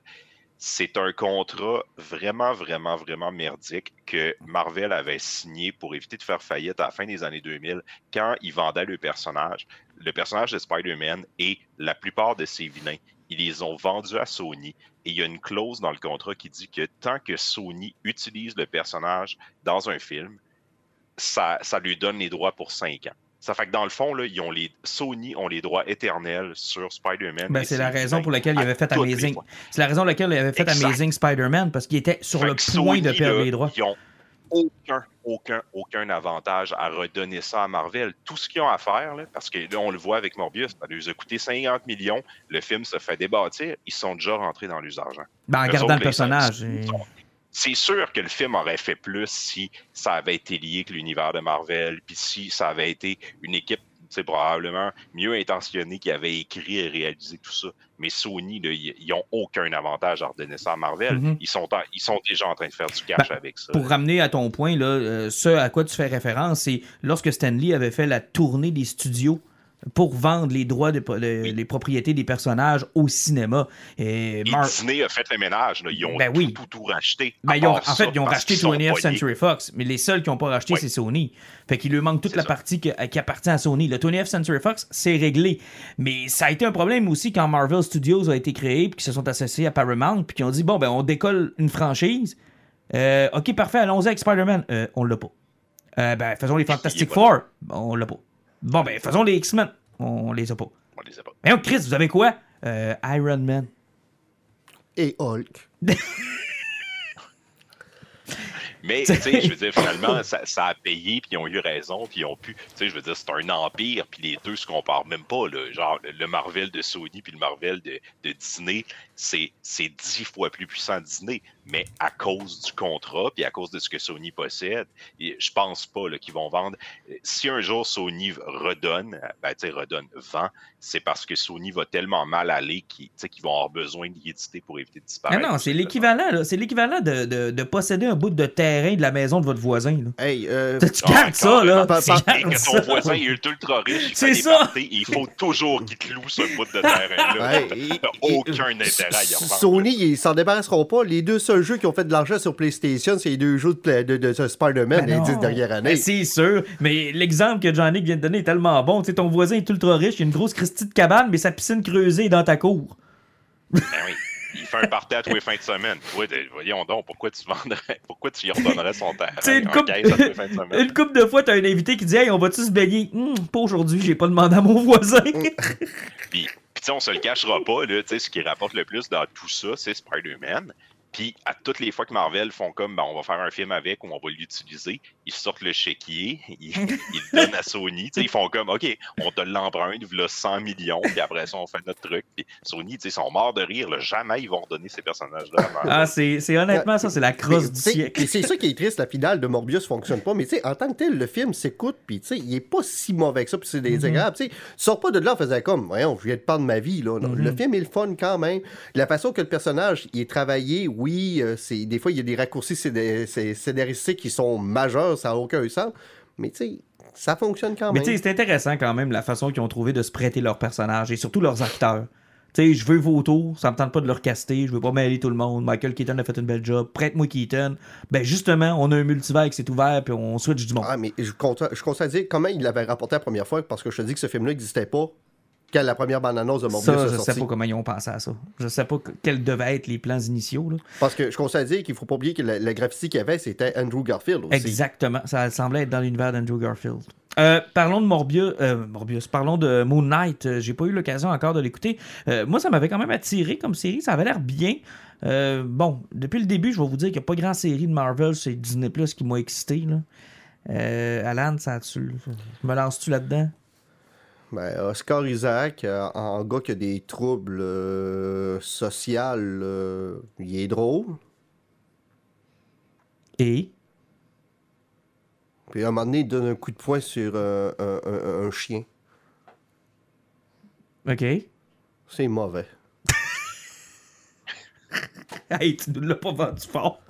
C'est un contrat vraiment, vraiment, vraiment merdique que Marvel avait signé pour éviter de faire faillite à la fin des années 2000 quand ils vendaient le personnage le personnage de Spider-Man et la plupart de ses vilains, ils les ont vendus à Sony. Et il y a une clause dans le contrat qui dit que tant que Sony utilise le personnage dans un film, ça, ça lui donne les droits pour 5 ans. Ça fait que dans le fond, là, ils ont les, Sony ont les droits éternels sur Spider-Man. Ben, c'est la raison pour laquelle il avait fait Amazing. C'est la raison pour laquelle il avait fait. Amazing Spider-Man, parce qu'il était sur Fait le point de perdre là, les droits. Ils ont aucun, aucun, aucun avantage à redonner ça à Marvel. Tout ce qu'ils ont à faire, là, parce que là, on le voit avec Morbius, ça leur a coûté 50 millions, le film se fait débâtir, ils sont déjà rentrés dans l'usage. Ben, en gardant le les personnage. Sony et- sont- C'est sûr que le film aurait fait plus si ça avait été lié avec l'univers de Marvel, puis si ça avait été une équipe, c'est probablement mieux intentionnée qui avait écrit et réalisé tout ça. Mais Sony, là, ils ils ont aucun avantage à redonner ça à Marvel. Mhm. ils, sont en- ils sont déjà en train de faire du cash Ben, avec ça. Pour ramener à ton point, là, euh, ce à quoi tu fais référence, c'est lorsque Stanley avait fait la tournée des studios pour vendre les droits, de, Oui. les propriétés des personnages au cinéma. Et Et Mar- Disney a fait le ménage. là. Ils ont Ben tout, oui. tout, tout racheté. Ben, ils ont- en fait, ils ont racheté qu'ils sont 20th pognés. Century Fox, mais les seuls qui n'ont pas racheté, c'est Sony. Fait qu'il lui manque toute la ça. partie qui appartient à Sony. Le 20th Century Fox, c'est réglé. Mais ça a été un problème aussi quand Marvel Studios a été créé, puis qu'ils se sont associés à Paramount, puis qu'ils ont dit bon, ben, on décolle une franchise. Euh, ok, parfait, allons-y avec Spider-Man. Euh, on l'a pas. Euh, ben, faisons les Fantastic Four. Bon, on l'a pas. Bon, ben, faisons les X-Men. On les a pas. On les a pas. Mais oh, Chris, vous avez quoi? Euh, Iron Man. Et Hulk. Mais, tu sais, je veux dire, finalement, ça, ça a payé, puis ils ont eu raison, puis ils ont pu. Tu sais, je veux dire, c'est un empire, puis les deux se comparent même pas. Là. Genre, le Marvel de Sony, puis le Marvel de, de Disney, c'est c'est dix fois plus puissant Disney. Mais à cause du contrat, puis à cause de ce que Sony possède, et je pense pas qu'ils vont vendre. Si un jour Sony redonne, ben, redonne, vend, c'est parce que Sony va tellement mal aller qu'ils tu sais, qu'ils vont avoir besoin d'y éditer pour éviter de Ah disparaître. non, tout c'est l'équivalent, là. C'est l'équivalent de, de- de posséder un bout de terrain de la maison de votre voisin, là. Hey, euh, Tu Ah, gardes ça, là. par- Tu par- gardes Et que ça. ton voisin est ultra riche, il C'est fait des ça. parties, il faut toujours qu'il te loue ce bout de terrain-là. Ouais, aucun intérêt à y. Sony, ils s'en débarrasseront pas. Les deux seuls jeux qui ont fait de l'argent sur PlayStation, c'est les deux jeux de, de, de- de Spider-Man Ben les dix dernières Ben, années. c'est sûr. Mais l'exemple que Johnny vient de donner est tellement bon. Tu sais, ton voisin est ultra riche, il a une grosse Christie de cabane, mais sa piscine creusée est dans ta cour. Ben oui. Il fait un party à tous les fins de semaine. T'es- voyons donc, pourquoi tu vendrais, pourquoi tu lui redonnerais son terrain sais, une coupe-? Une couple de fois, t'as un invité qui dit Hey, on va-tu se baigner? Hum, Pas aujourd'hui, j'ai pas demandé à mon voisin. Puis, puis tu sais, on se le cachera pas, là, tu sais, ce qui rapporte le plus dans tout ça, c'est Spider-Man. Puis, à toutes les fois que Marvel font comme, ben, on va faire un film avec ou on va l'utiliser, ils sortent le chéquier, ils, ils le donnent à Sony, tu sais, ils font comme, OK, on te l'emprunte, voilà 100 millions, puis après ça, on fait notre truc. Puis Sony, tu sais, ils sont morts de rire, là, jamais ils vont redonner ces personnages-là à Marvel. ah, c'est c'est honnêtement, ça, c'est la crosse du siècle. et c'est ça qui est triste, la finale de Morbius fonctionne pas. Mais tu sais, en tant que tel, le film s'écoute, puis tu sais, il est pas si mauvais que ça, puis c'est Mhm. désagréable. Tu sais, tu sors pas de là en faisant comme, voyons, je viens de perdre ma vie. Là. Non, Mhm. Le film est le fun quand même. La façon que le personnage il est travaillé, oui, euh, c'est des fois, il y a des raccourcis scénar- scé- scénaristiques qui sont majeurs, ça n'a aucun sens. Mais tu sais, ça fonctionne quand Mais même. tu sais, c'est intéressant quand même la façon qu'ils ont trouvé de se prêter leurs personnages et surtout leurs acteurs. Tu sais, je veux vos tours, ça me tente pas de leur caster, je veux pas mêler tout le monde. Michael Keaton a fait une belle job, prête-moi Keaton. Ben justement, on a un multivers qui s'est ouvert puis on switch du monde. Ah, mais je, compte, je constate dire comment il l'avait rapporté la première fois, parce que je te dis que ce film-là n'existait pas quand la première bande-annonce de Morbius ça, je sortie. sais pas comment ils ont pensé à ça. Je sais pas que- quels devaient être les plans initiaux. Là. Parce que je constate dire qu'il faut pas oublier que le, le graffiti qu'il y avait, c'était Andrew Garfield aussi. Exactement, ça semblait être dans l'univers d'Andrew Garfield. Euh, parlons de Morbius, euh, Morbius, parlons de Moon Knight. Euh, J'ai pas eu l'occasion encore de l'écouter. Euh, moi, ça m'avait quand même attiré comme série. Ça avait l'air bien. Bon, depuis le début, je vais vous dire qu'il n'y a pas grand série de Marvel c'est Disney Plus qui m'a excité. Là. Alan, ça tu me lances-tu là-dedans? Ben, Oscar Isaac, euh, en gars qui a des troubles euh, sociaux, euh, il est drôle. Et? Puis à un moment donné, il donne un coup de poing sur un, un- un chien. OK. C'est mauvais. Hey, tu nous l'as pas vendu fort.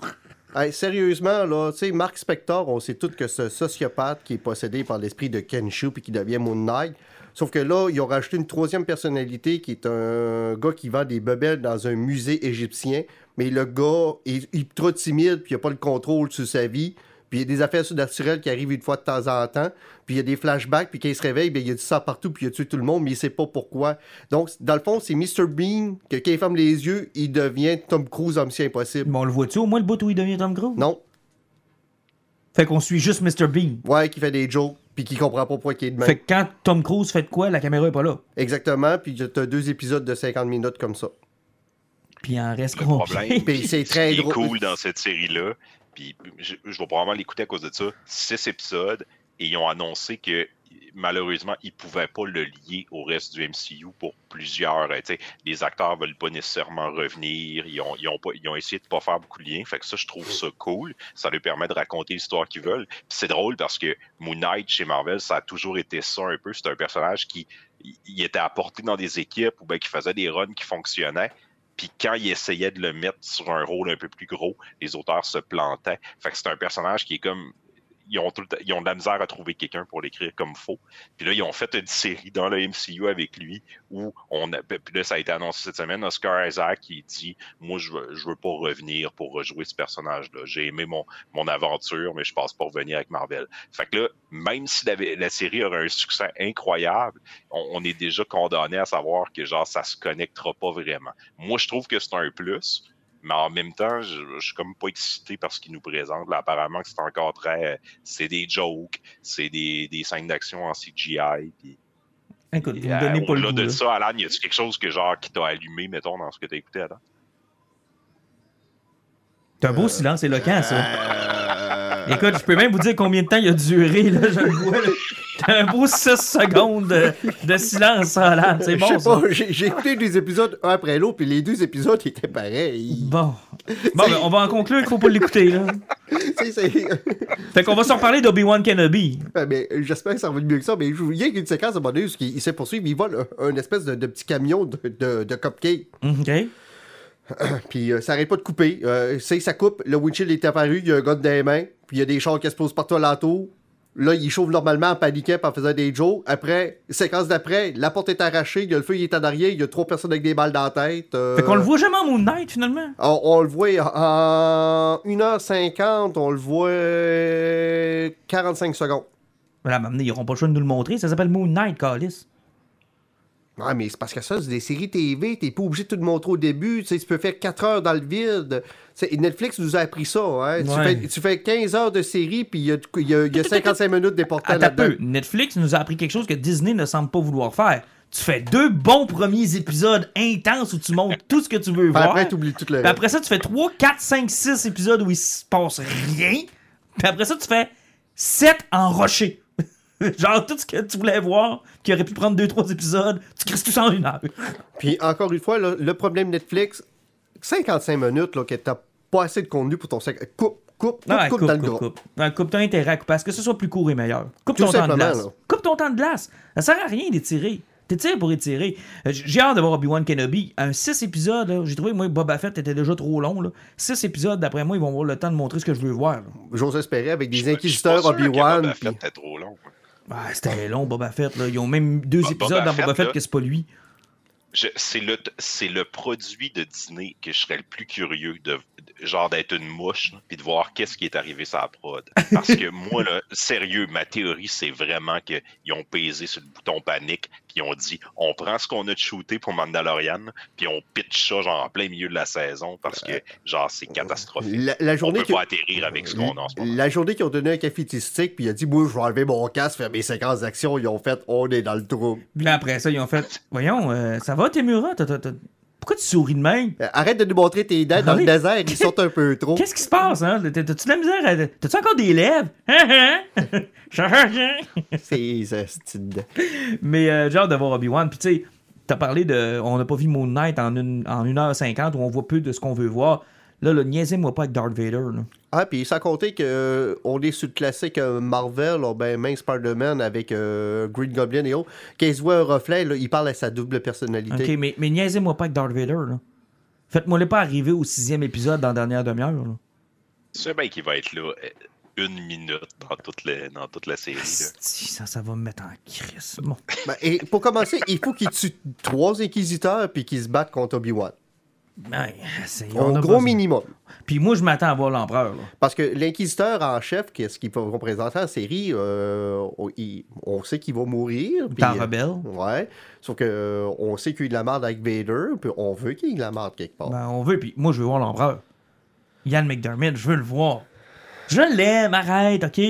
Sérieusement, là, tu sais, Mark Spector, on sait tous que un sociopathe qui est possédé par l'esprit de Kenshu puis qui devient Moon Knight. Sauf que là, ils ont rajouté une troisième personnalité qui est un gars qui vend des bebelles dans un musée égyptien. Mais le gars est, est trop timide puis il n'a pas le contrôle sur sa vie. Puis il y a des affaires surnaturelles qui arrivent une fois de temps en temps. Puis il y a des flashbacks, puis quand il se réveille, ben, il y a du sang partout, puis il a tué tout le monde, mais il sait pas pourquoi. Donc, dans le fond, c'est Mr. Bean que quand il ferme les yeux, il devient Tom Cruise, homme si impossible. Bon, on le voit-tu au moins le bout où il devient Tom Cruise? Non, Fait qu'on suit juste Mr. Bean. Ouais, qui fait des jokes, puis qui comprend pas pourquoi il est de même. Fait que quand Tom Cruise fait de quoi, la caméra est pas là. Exactement, puis t'as deux épisodes de 50 minutes comme ça. Puis il en reste Le combien? problème, Puis c'est ce très qui est drôle. cool dans cette série-là, puis je, vais probablement l'écouter à cause de ça, six épisodes, et ils ont annoncé que malheureusement, ils pouvaient pas le lier au reste du MCU pour plusieurs. euh, les acteurs veulent pas nécessairement revenir, ils ont, pas, ils ont essayé de pas faire beaucoup de liens. Fait que ça, je trouve ça cool. Ça leur permet de raconter l'histoire qu'ils veulent. C'est drôle parce que Moon Knight chez Marvel, ça a toujours été ça un peu. C'est un personnage qui il était apporté dans des équipes ou bien qui faisait des runs qui fonctionnaient. Puis quand il essayait de le mettre sur un rôle un peu plus gros, les auteurs se plantaient. Fait que c'est un personnage qui est comme. Ils ont, tout ils ont de la misère à trouver quelqu'un pour l'écrire comme faux. Puis là, ils ont fait une série dans le MCU avec lui où on a. Puis là, ça a été annoncé cette semaine. Oscar Isaac qui dit Moi, je veux, je veux pas revenir pour rejouer ce personnage-là. J'ai aimé mon, mon aventure, mais je pense pas revenir avec Marvel. Fait que là, même si la, la série aurait un succès incroyable, on, on est déjà condamné à savoir que genre ça se connectera pas vraiment. Moi, je trouve que c'est un plus, mais en même temps, je, je suis comme pas excité par ce qu'ils nous présentent. Là, apparemment que c'est encore très, c'est des jokes, c'est des, des scènes d'action en CGI. Puis, Écoute, vous euh, me donnez pas le au-delà goût. de ça, Alan, y a-tu quelque chose que genre qui t'a allumé, mettons, dans ce que t'as écouté, Alan? C'est un beau silence éloquent, ça. Euh, Écoute, je peux même vous dire combien de temps il a duré, là, je le vois. là. T'as un beau 6 secondes de, de silence, ça, là. C'est bon, pas, j'ai écouté des épisodes un après l'autre, puis les deux épisodes étaient pareils. Bon. Bon, ben, on va en conclure qu'il faut pas l'écouter, là. C'est- Fait qu'on va se reparler d'Obi-Wan Kenobi. Mais J'espère que ça va être mieux que ça, mais je il y a une séquence à un moment donné où il, il se poursuit, il vole un, un espèce de, de petit camion de, de, de cupcake. OK. Puis euh, ça arrête pas de couper. Euh, c'est ça coupe, le windshield est apparu, il y a un gars dans les mains, puis il y a des chars qui se posent partout alentour. Là, il chauffe normalement en paniquant en faisant des jokes. Après, séquence d'après, la porte est arrachée, il y a le feu, il est en arrière, il y a trois personnes avec des balles dans la tête. euh, Fait qu'on le voit jamais en Moon Knight, finalement. On, on le voit en 1h50, on le voit 45 secondes. Voilà, maintenant, ils n'auront pas le choix de nous le montrer. Ça s'appelle Moon Knight, Calis. Ouais, mais c'est parce que ça, c'est des séries TV, t'es pas obligé de tout montrer au début, tu sais, tu peux faire 4 heures dans le vide. Netflix nous a appris ça, hein. Tu, fais, tu fais 15 heures de série, puis il y a, il y a- il y a 55 minutes déportées là-dedans. peu. Netflix nous a appris quelque chose que Disney ne semble pas vouloir faire. Tu fais deux bons premiers épisodes intenses où tu montres tout ce que tu veux voir. après, t'oublies tout le Puis reste. après ça, tu fais 3, 4, 5, 6 épisodes où il se passe rien. Puis après ça, tu fais 7 en rocher. Genre tout ce que tu voulais voir, qui aurait pu prendre 2-3 épisodes, tu crisses tout ça en une heure. Puis encore une fois, le problème Netflix, 55 minutes, là, que t'as pas assez de contenu pour ton sac. Coupe, coupe, coupe, Ouais, coupe, coupe, dans le coupe, coupe. Ouais, coupe ton intérêt à couper, parce que ce soit plus court et meilleur. Coupe Tout ton temps de glace. là. Coupe ton temps de glace. Ça sert à rien d'étirer. T'étires pour étirer. Euh, J'ai hâte de voir Obi-Wan Kenobi. Un 6 épisodes, j'ai trouvé, moi, Boba Fett était déjà trop long. 6 épisodes, d'après moi, ils vont avoir le temps de montrer ce que je veux voir. J'ose espérer avec des inquisiteurs Obi-Wan. Boba puis- Fett était trop long. Ah, c'était long, Boba Fett. Là. Ils ont même deux épisodes Boba dans Boba Fett, Fett que c'est pas lui. C'est le produit de Disney que je serais le plus curieux de, de- genre d'être une mouche puis de voir qu'est-ce qui est arrivé sur la prod parce que moi là sérieux ma théorie c'est vraiment qu'ils ont pesé sur le bouton panique puis ils ont dit, on prend ce qu'on a de shooté pour Mandalorian, puis on pitch ça genre en plein milieu de la saison parce que genre c'est catastrophique. La, la journée on peut pas atterrir avec ce qu'on a en ce moment. La journée qu'ils ont donné un café stick, puis il a dit Moi, je vais enlever mon casque, faire mes séquences d'action. Ils ont fait On est dans le trou. Puis là, après ça, ils ont fait Voyons, euh, ça va, Temura T'as- t'as- t'as- Pourquoi tu souris de même? Euh, Arrête de nous montrer tes dents dans oui. le désert, ils sortent un peu trop. Qu'est-ce qui se passe, hein? T'as- T'as-tu de la misère à- T'as-tu encore des lèvres? C'est ça, c'est une- Mais euh, j'ai hâte de voir Obi-Wan. Puis tu sais, t'as parlé de. On n'a pas vu Moon Knight en, une, en 1h50 où on voit peu de ce qu'on veut voir. Là, le niaisez-moi pas avec Darth Vader. Là. Ah, puis sans compter que euh, on est sur le classique euh, Marvel, oh, ben, même Spider-Man avec euh, Green Goblin et autres. Quand il se voit un reflet, là, il parle à sa double personnalité. Ok, mais, mais niaisez-moi pas avec Darth Vader. Là. Faites-moi les pas arriver au sixième épisode dans la dernière demi-heure. sais bien qu'il va être là une minute dans toute, les, dans toute la série. Asti, Ça, ça va me mettre en crise. Bon. Ben, et pour commencer, il faut qu'il tue trois inquisiteurs puis qu'ils se battent contre Obi-Wan. Ben, c'est- on Au gros minimum. Puis moi, je m'attends à voir l'empereur. Parce que l'inquisiteur en chef, qu'est-ce qu'il va représenter en série, euh, on, il- on sait qu'il va mourir. puis- Tant rebelle. Ouais. Sauf que euh, sait qu'il y a de la merde avec Vader, puis on veut qu'il y ait de la merde quelque part. Ben, on veut, puis moi, je veux voir l'empereur. Yann McDermott, je veux le voir. Je l'aime, arrête, ok?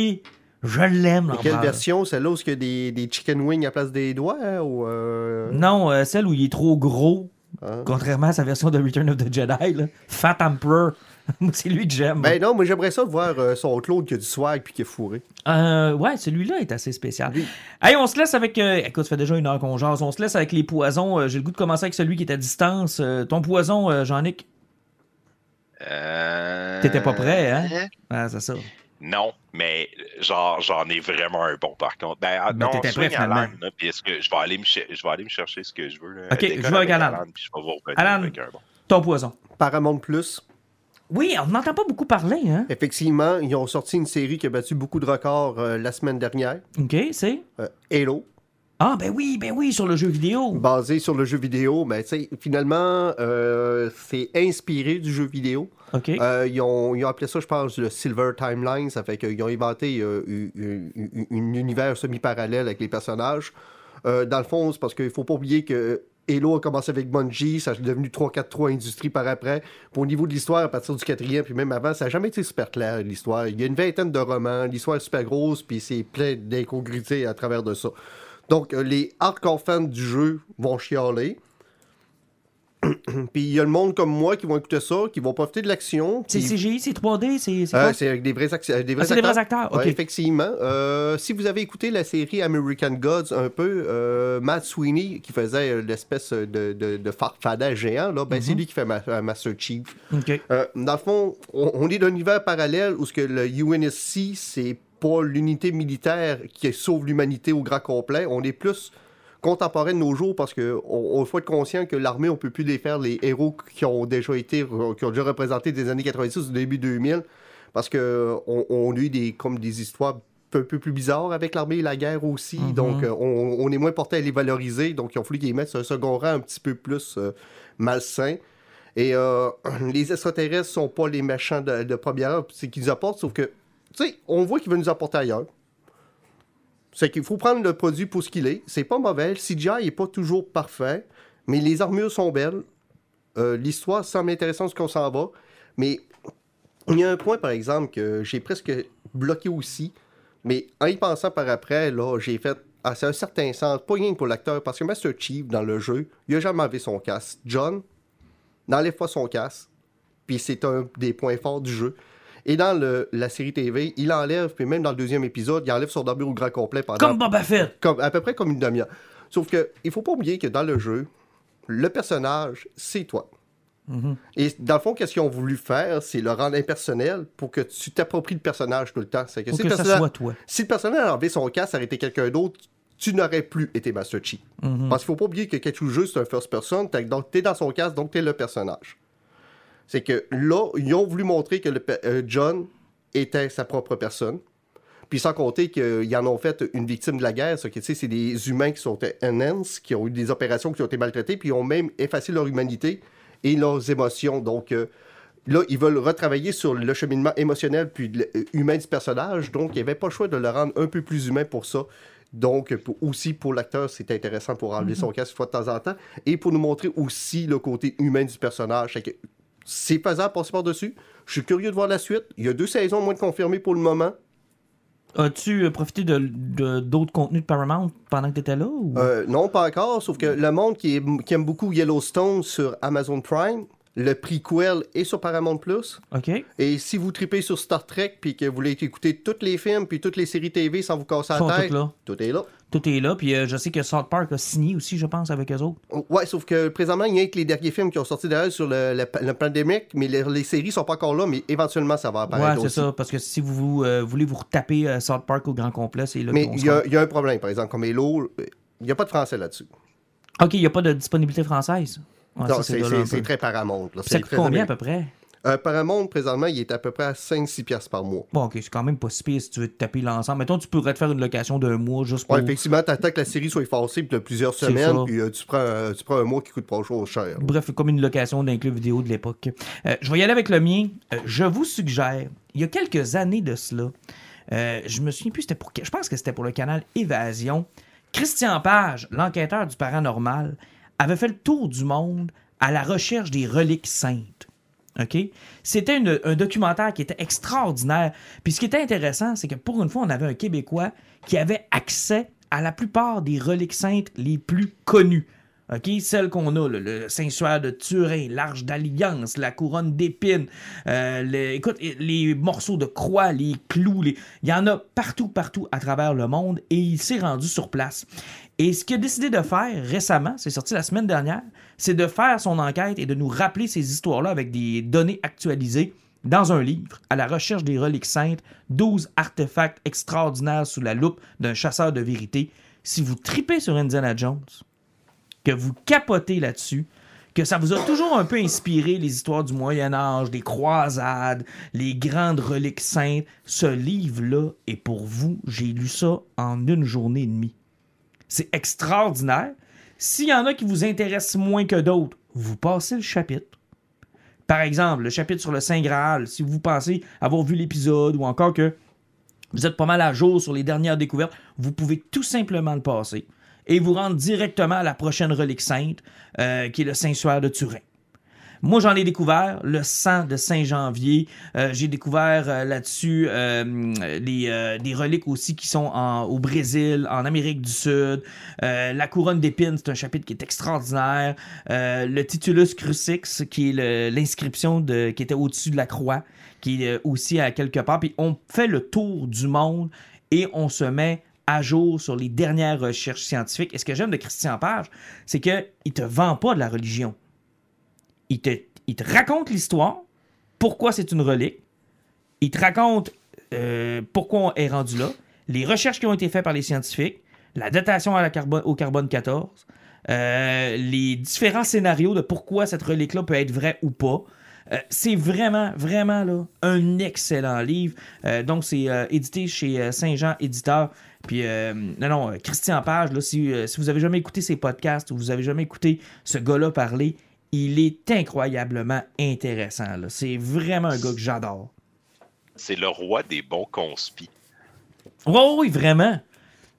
Je l'aime, Et quelle l'empereur. version? Celle-là où il y a des, des chicken wings à place des doigts hein, ou, euh, Non, euh, celle où il est trop gros, hein? contrairement à sa version de Return of the Jedi, là. Fat Emperor. Moi, c'est lui que j'aime. Ben non, mais j'aimerais ça voir euh, son Claude qui a du swag puis qui est fourré. Euh, ouais, celui-là est assez spécial. Hey, on se laisse avec. euh, écoute, ça fait déjà une heure qu'on jase. On se laisse avec les poisons. Euh, J'ai le goût de commencer avec celui qui est à distance. Euh, ton poison, euh, Jean-Nic? Euh... T'étais pas prêt, hein? Ah, c'est ça. Non, mais genre j'en ai vraiment un bon par contre. Ben, ah, Ben, non, t'étais prêt, finalement. Alan, là, puis est-ce que je vais aller me je vais aller me chercher ce que je veux. Là, Ok, je vais avec Alan. puis je vais vous revenir Alan. avec un bon. Ton poison. Paramount Plus, Oui, on n'entend pas beaucoup parler, hein? effectivement, ils ont sorti une série qui a battu beaucoup de records euh, la semaine dernière, OK, c'est? euh, Halo, Ah, ben oui, ben oui, sur le jeu vidéo. basé sur le jeu vidéo. Mais tu sais, finalement, euh, c'est inspiré du jeu vidéo. Euh, ils, ont, appelé ça, je pense, le Silver Timeline. Ça fait qu'ils ont inventé euh, un- un un univers semi-parallèle avec les personnages. Euh, dans le fond, c'est parce qu'il faut pas oublier que Halo a commencé avec Bungie, ça est devenu 3-4-3 Industrie par après. Puis au niveau de l'histoire, à partir du quatrième, puis même avant, ça n'a jamais été super clair, l'histoire. Il y a une vingtaine de romans, l'histoire est super grosse, puis c'est plein d'incongruités à travers de ça. Donc, euh, les hardcore fans du jeu vont chialer. puis il y a le monde comme moi qui vont écouter ça, qui vont profiter de l'action. C'est CGI, c'est 3D, c'est c'est euh, quoi? c'est avec des vrais, euh, des Ah, des acteurs. vrais acteurs. Ouais, effectivement. Euh, si vous avez écouté la série American Gods un peu, euh, Matt Sweeney, qui faisait euh, l'espèce de, de, de farfadet géant, là, ben, c'est lui qui fait ma- Master Chief. Dans le fond, on, on est dans un univers parallèle où ce que le UNSC, c'est pas l'unité militaire qui sauve l'humanité au grand complet. On est plus contemporain de nos jours parce que on, faut être conscient que l'armée, on peut plus défaire les héros qui ont déjà été, qui ont déjà représenté des années 90 au début 2000 parce que on, a eu des, comme des histoires un peu plus bizarres avec l'armée et la guerre aussi. Donc, euh, on, on est moins porté à les valoriser. Donc, il a fallu qu'ils mettent sur un second rang un petit peu plus euh, malsain. Et euh, les extraterrestres sont pas les méchants de, de première heure, c'est qu'ils nous apportent, sauf que, tu sais, on voit qu'ils veulent nous apporter ailleurs. C'est qu'il faut prendre le produit pour ce qu'il est. C'est pas mauvais. Le CGI est pas toujours parfait, mais les armures sont belles. Euh, L'histoire semble intéressante ce qu'on s'en va. Mais il y a un point, par exemple, que j'ai presque bloqué aussi. Mais en y pensant par après, là, j'ai fait. Ah, un certain sens, pas rien pour l'acteur, parce que Master Chief, dans le jeu, il a jamais enlevé son casque. John, n'enlève pas son casque, puis c'est un des points forts du jeu. Et dans le- la série TV, il enlève, puis même dans le deuxième épisode, il enlève son armure au grand complet pendant Comme Boba Fett. comme- à peu près comme une demi-heure. Sauf que il faut pas oublier que dans le jeu, le personnage, c'est toi. Et dans le fond, qu'est-ce qu'ils ont voulu faire, c'est le rendre impersonnel pour que tu t'appropries le personnage tout le temps. C'est que, Pour si, que le ça soit toi. si le personnage a enlevé son casque, été quelqu'un d'autre, tu n'aurais plus été Master Chief. Mhm. Parce qu'il faut pas oublier que Ketchu jeu, c'est un first person, donc t'es dans son casque, donc t'es le personnage. C'est que là, ils ont voulu montrer que le euh, John était sa propre personne. Puis sans compter qu'ils en ont fait une victime de la guerre, ça que tu sais, c'est des humains qui sont enhanced, qui ont eu des opérations qui ont été maltraités, puis ils ont même effacé leur humanité et leurs émotions. Donc euh, là, ils veulent retravailler sur le cheminement émotionnel puis euh, humain du personnage. Donc, il n'y avait pas le choix de le rendre un peu plus humain pour ça. Donc, pour- aussi pour l'acteur, c'est intéressant pour enlever son casque une fois de temps en temps et pour nous montrer aussi le côté humain du personnage. Que C'est faisable passer par-dessus. Je suis curieux de voir la suite. Il y a deux saisons moins de confirmées pour le moment. As-tu euh, profité de de- d'autres contenus de Paramount pendant que tu étais là? Ou... Euh, non, pas encore, sauf que le monde qui, est- qui aime beaucoup Yellowstone sur Amazon Prime, le prequel est sur Paramount Plus. OK. Et si vous tripez sur Star Trek puis que vous voulez écouter tous les films puis toutes les séries TV sans vous casser la tête, tout est là. Tout est là. Puis euh, je sais que South Park a signé aussi, je pense, avec eux autres. Ouais, sauf que présentement, il n'y a que les derniers films qui ont sorti derrière sur le, le, le pandémique, mais les, les séries sont pas encore là, mais éventuellement, ça va apparaître Ouais, c'est ça. Parce que si vous euh, voulez vous retaper euh, South Park au grand complet, c'est là Mais il y, a- il y a un problème, par exemple, comme Hello, il n'y a pas de français là-dessus. OK, il n'y a pas de disponibilité française? Ouais, Non, ça, c'est très Paramount. là. Ça C'est coûte très combien à peu près? Euh, Paramount, présentement, il est à peu près à 5-6 piastres par mois. Bon, OK, c'est quand même pas si pire si tu veux te taper l'ensemble. Mettons, tu pourrais te faire une location d'un mois juste pour... Ouais, effectivement, t'attends que la série soit effacée de plusieurs semaines, puis euh, tu, prends, euh, tu prends un mois qui coûte pas trop cher. Bref, comme une location d'un club vidéo de l'époque. Euh, je vais y aller avec le mien. Je vous suggère, il y a quelques années de cela, je me souviens plus, c'était pour. Je pense que c'était pour le canal Évasion. Christian Page, l'enquêteur du paranormal, avait fait le tour du monde à la recherche des reliques saintes. C'était un documentaire qui était extraordinaire. Puis ce qui était intéressant, c'est que pour une fois, on avait un Québécois qui avait accès à la plupart des reliques saintes les plus connues. Celles qu'on a, le Saint-Suaire de Turin, l'Arche d'Alliance, la couronne d'épines, euh, le- écoute, les morceaux de croix, les clous, les- il y en a partout, partout à travers le monde et il s'est rendu sur place. Et ce qu'il a décidé de faire récemment, c'est sorti la semaine dernière, c'est de faire son enquête et de nous rappeler ces histoires-là avec des données actualisées dans un livre, à la recherche des reliques saintes, 12 artefacts extraordinaires sous la loupe d'un chasseur de vérité. Si vous tripez sur Indiana Jones, que vous capotez là-dessus, que ça vous a toujours un peu inspiré les histoires du Moyen Âge, des croisades, les grandes reliques saintes, ce livre-là est pour vous. J'ai lu ça en une journée et demie. C'est extraordinaire. S'il y en a qui vous intéressent moins que d'autres, vous passez le chapitre. Par exemple, le chapitre sur le Saint Graal, si vous pensez avoir vu l'épisode ou encore que vous êtes pas mal à jour sur les dernières découvertes, vous pouvez tout simplement le passer et vous rendre directement à la prochaine relique sainte, euh, qui est le Saint-Suaire de Turin. Moi, j'en ai découvert le sang de Saint-Janvier. Euh, J'ai découvert euh, là-dessus euh, des reliques aussi qui sont au Brésil, en Amérique du Sud. La couronne d'épines, c'est un chapitre qui est extraordinaire. Le Titulus Crucix, qui est l'inscription qui était au-dessus de la croix, qui est aussi à quelque part. Puis on fait le tour du monde et on se met à jour sur les dernières recherches scientifiques. Et ce que j'aime de Christian Page, c'est qu'il ne te vend pas de la religion il te, raconte l'histoire, pourquoi c'est une relique, il te raconte euh, pourquoi on est rendu là, les recherches qui ont été faites par les scientifiques, la datation au carbone 14, euh, les différents scénarios de pourquoi cette relique-là peut être vraie ou pas. Euh, c'est vraiment, vraiment là, un excellent livre. Donc, c'est édité chez Saint-Jean Éditeur. Puis, non, non, Christian Page, là, si, si vous avez jamais écouté ses podcasts ou vous avez jamais écouté ce gars-là parler, il est incroyablement intéressant. C'est vraiment un gars que j'adore. C'est le roi des bons conspis. Oui, oui, vraiment.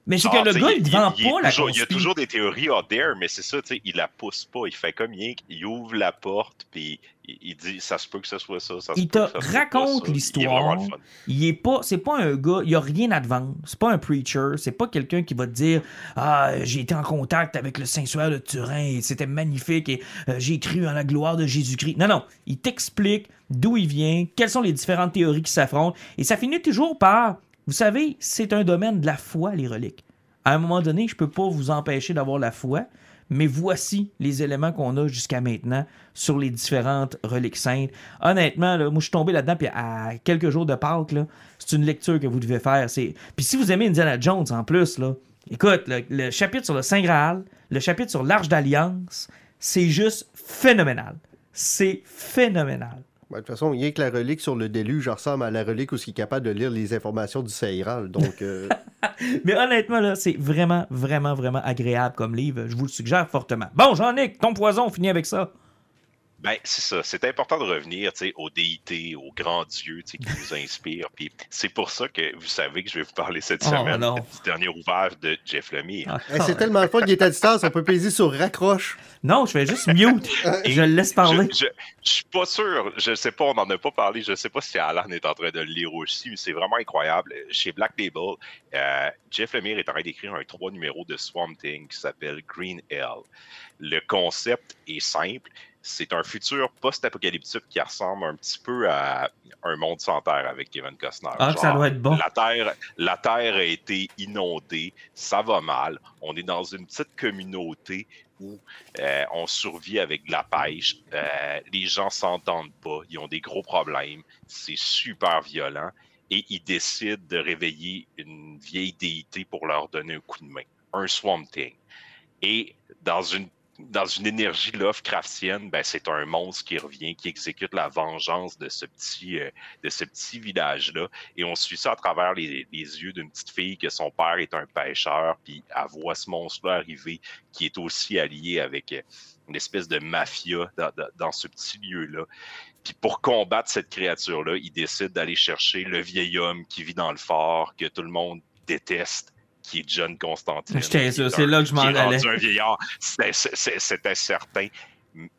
Mais c'est Ah, que le t'sais, gars, il ne vend pas la toujours- Il y a toujours des théories out there, mais c'est ça, tu sais, il la pousse pas. Il fait comme rien, il ouvre la porte, puis il, il dit ça se peut que ce soit ça. ça Il te raconte. Il l'histoire. le. Il est pas, c'est pas un gars, il a rien à te vendre. C'est pas un preacher, c'est pas quelqu'un qui va te dire ah j'ai été en contact avec le Saint-Suaire de Turin, et c'était magnifique et euh, j'ai cru en la gloire de Jésus-Christ. Non non, il t'explique d'où il vient, quelles sont les différentes théories qui s'affrontent et ça finit toujours par, vous savez, c'est un domaine de la foi les reliques. À un moment donné, je peux pas vous empêcher d'avoir la foi. Mais voici les éléments qu'on a jusqu'à maintenant sur les différentes reliques saintes. Honnêtement, là, moi, je suis tombé là-dedans, puis à quelques jours de Pâques, c'est une lecture que vous devez faire. Puis si vous aimez Indiana Jones en plus, là, écoute, le, le chapitre sur le Saint Graal, le chapitre sur l'Arche d'Alliance, c'est juste phénoménal. C'est phénoménal. Ben, de toute façon, a que la relique sur le déluge ressemble à la relique où il est capable de lire les informations du Saïral. Donc, euh, Mais honnêtement, là, c'est vraiment, vraiment, vraiment agréable comme livre. Je vous le suggère fortement. Bon, Jean-Nic, ton poison, on finit avec ça. Ben, c'est ça. C'est important de revenir aux déités, aux grands dieux qui nous inspirent. Puis c'est pour ça que vous savez que je vais vous parler cette Oh, semaine non. du dernier ouvert de Jeff Lemire. Ah, Hey, c'est tellement le fun qu'il est à distance, on peut peser sur raccroche. Non, je fais juste mute. Et je le laisse parler. Je, je, je suis pas sûr, je sais pas, on n'en a pas parlé, je sais pas si Alan est en train de le lire aussi, mais c'est vraiment incroyable. Chez Black Label, euh, Jeff Lemire est en train d'écrire un trois numéros de Swamp Thing qui s'appelle Green Hell. Le concept est simple. C'est un futur post-apocalyptique qui ressemble un petit peu à un monde sans terre avec Kevin Costner. Ah, ça doit être bon. La terre, la terre a été inondée, ça va mal. On est dans une petite communauté où euh, on survit avec de la pêche. Euh, les gens s'entendent pas, ils ont des gros problèmes, c'est super violent et ils décident de réveiller une vieille déité pour leur donner un coup de main, un Swamp Thing. Et dans une dans une énergie Lovecraftienne, ben, c'est un monstre qui revient, qui exécute la vengeance de ce petit, euh, de ce petit village-là. Et on suit ça à travers les, les yeux d'une petite fille que son père est un pêcheur, puis elle voit ce monstre-là arriver, qui est aussi allié avec euh, une espèce de mafia dans, dans, ce petit lieu-là. Puis pour combattre cette créature-là, il décide d'aller chercher le vieil homme qui vit dans le fort, que tout le monde déteste, qui est John Constantine. C'est là que je m'en allais. un vieillard. C'était- certain.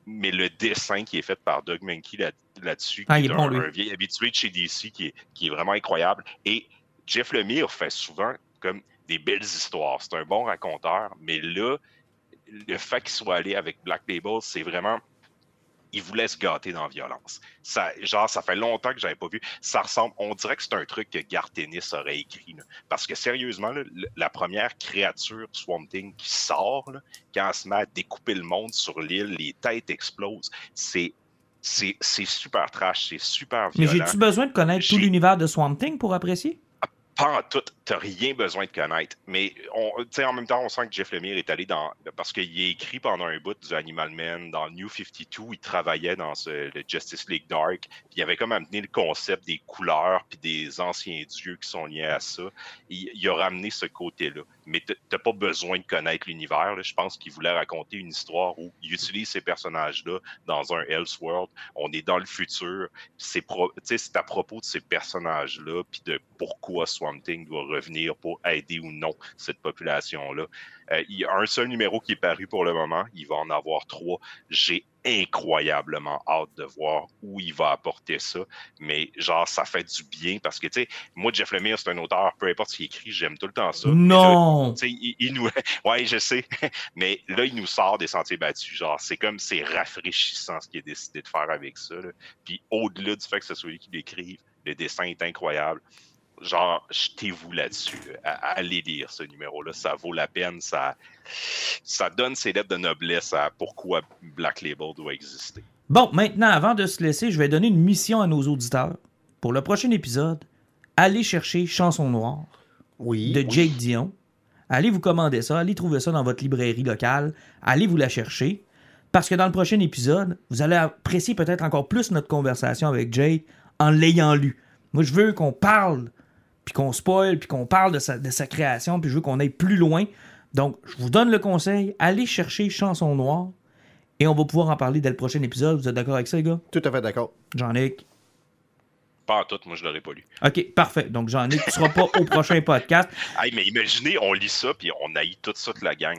Mais le dessin qui est fait par Doug Mankey là- là-dessus, Ah, qui est bon, un, vieil habitué de chez DC, qui est, qui est vraiment incroyable. Et Jeff Lemire fait souvent comme des belles histoires. C'est un bon raconteur, mais là, le fait qu'il soit allé avec Black Label, c'est vraiment il voulait se gâter dans la violence. Ça, genre, ça fait longtemps que j'avais pas vu. Ça ressemble, on dirait que c'est un truc que Garth Ennis aurait écrit. là. Parce que sérieusement, là, la première créature Swamp Thing qui sort, là, quand elle se met à découper le monde sur l'île, les têtes explosent. C'est, c'est, c'est super trash, c'est super Mais violent. j'ai-tu besoin de connaître tout l'univers de Swamp Thing pour apprécier? Pas en tout, t'as rien besoin de connaître. Mais on, tu en même temps, on sent que Jeff Lemire est allé dans. Parce qu'il a écrit pendant un bout du Animal Man, dans New 52, il travaillait dans ce, le Justice League Dark, puis il avait comme amené le concept des couleurs, puis des anciens dieux qui sont liés à ça. Il a ramené ce côté-là. Mais t- t'as pas besoin de connaître l'univers. Je pense qu'il voulait raconter une histoire où il utilise ces personnages-là dans un Elseworld. On est dans le futur, tu c'est à propos de ces personnages-là, puis de pourquoi Swamp Thing doit revenir pour aider ou non cette population-là. Euh, il y a un seul numéro qui est paru pour le moment, il va en avoir trois. J'ai incroyablement hâte de voir où il va apporter ça, mais genre, ça fait du bien parce que, tu sais, moi, Jeff Lemire, c'est un auteur, peu importe ce qu'il écrit, j'aime tout le temps ça. Non! tu sais, il, il nous. Ouais, je sais. Mais là, il nous sort des sentiers battus. Genre, c'est comme c'est rafraîchissant ce qu'il a décidé de faire avec ça. là. Puis au-delà du fait que ce soit lui qui l'écrive, le dessin est incroyable. Genre, jetez-vous là-dessus. Allez lire ce numéro-là. Ça vaut la peine. Ça, ça donne ses lettres de noblesse à pourquoi Black Label doit exister. Bon, maintenant, avant de se laisser, je vais donner une mission à nos auditeurs. Pour le prochain épisode, allez chercher Chanson Noire Oui. de Jake Dion. Allez vous commander ça, allez trouver ça dans votre librairie locale, allez vous la chercher. Parce que dans le prochain épisode, vous allez apprécier peut-être encore plus notre conversation avec Jake en l'ayant lu. Moi, je veux qu'on parle, puis qu'on spoil, puis qu'on parle de sa, de sa création, puis je veux qu'on aille plus loin. Donc, je vous donne le conseil, allez chercher Chanson Noire, et on va pouvoir en parler dès le prochain épisode. Vous êtes d'accord avec ça, les gars? Tout à fait d'accord. Jean-Nic? Pas en tout, moi, je l'aurais pas lu. OK, parfait. Donc, Jean-Nic, tu seras pas au prochain podcast. Hey, mais imaginez, on lit ça, puis on haït tout ça de la gang.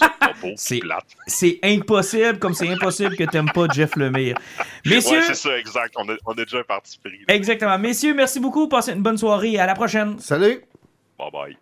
C'est- plate. C'est impossible, comme c'est impossible que t'aimes pas Jeff Lemire. Messieurs, Ouais, c'est ça, exact. On a, on a déjà un parti pris. exactement. Messieurs, merci beaucoup. Passez une bonne soirée et à la prochaine. Salut! Bye bye.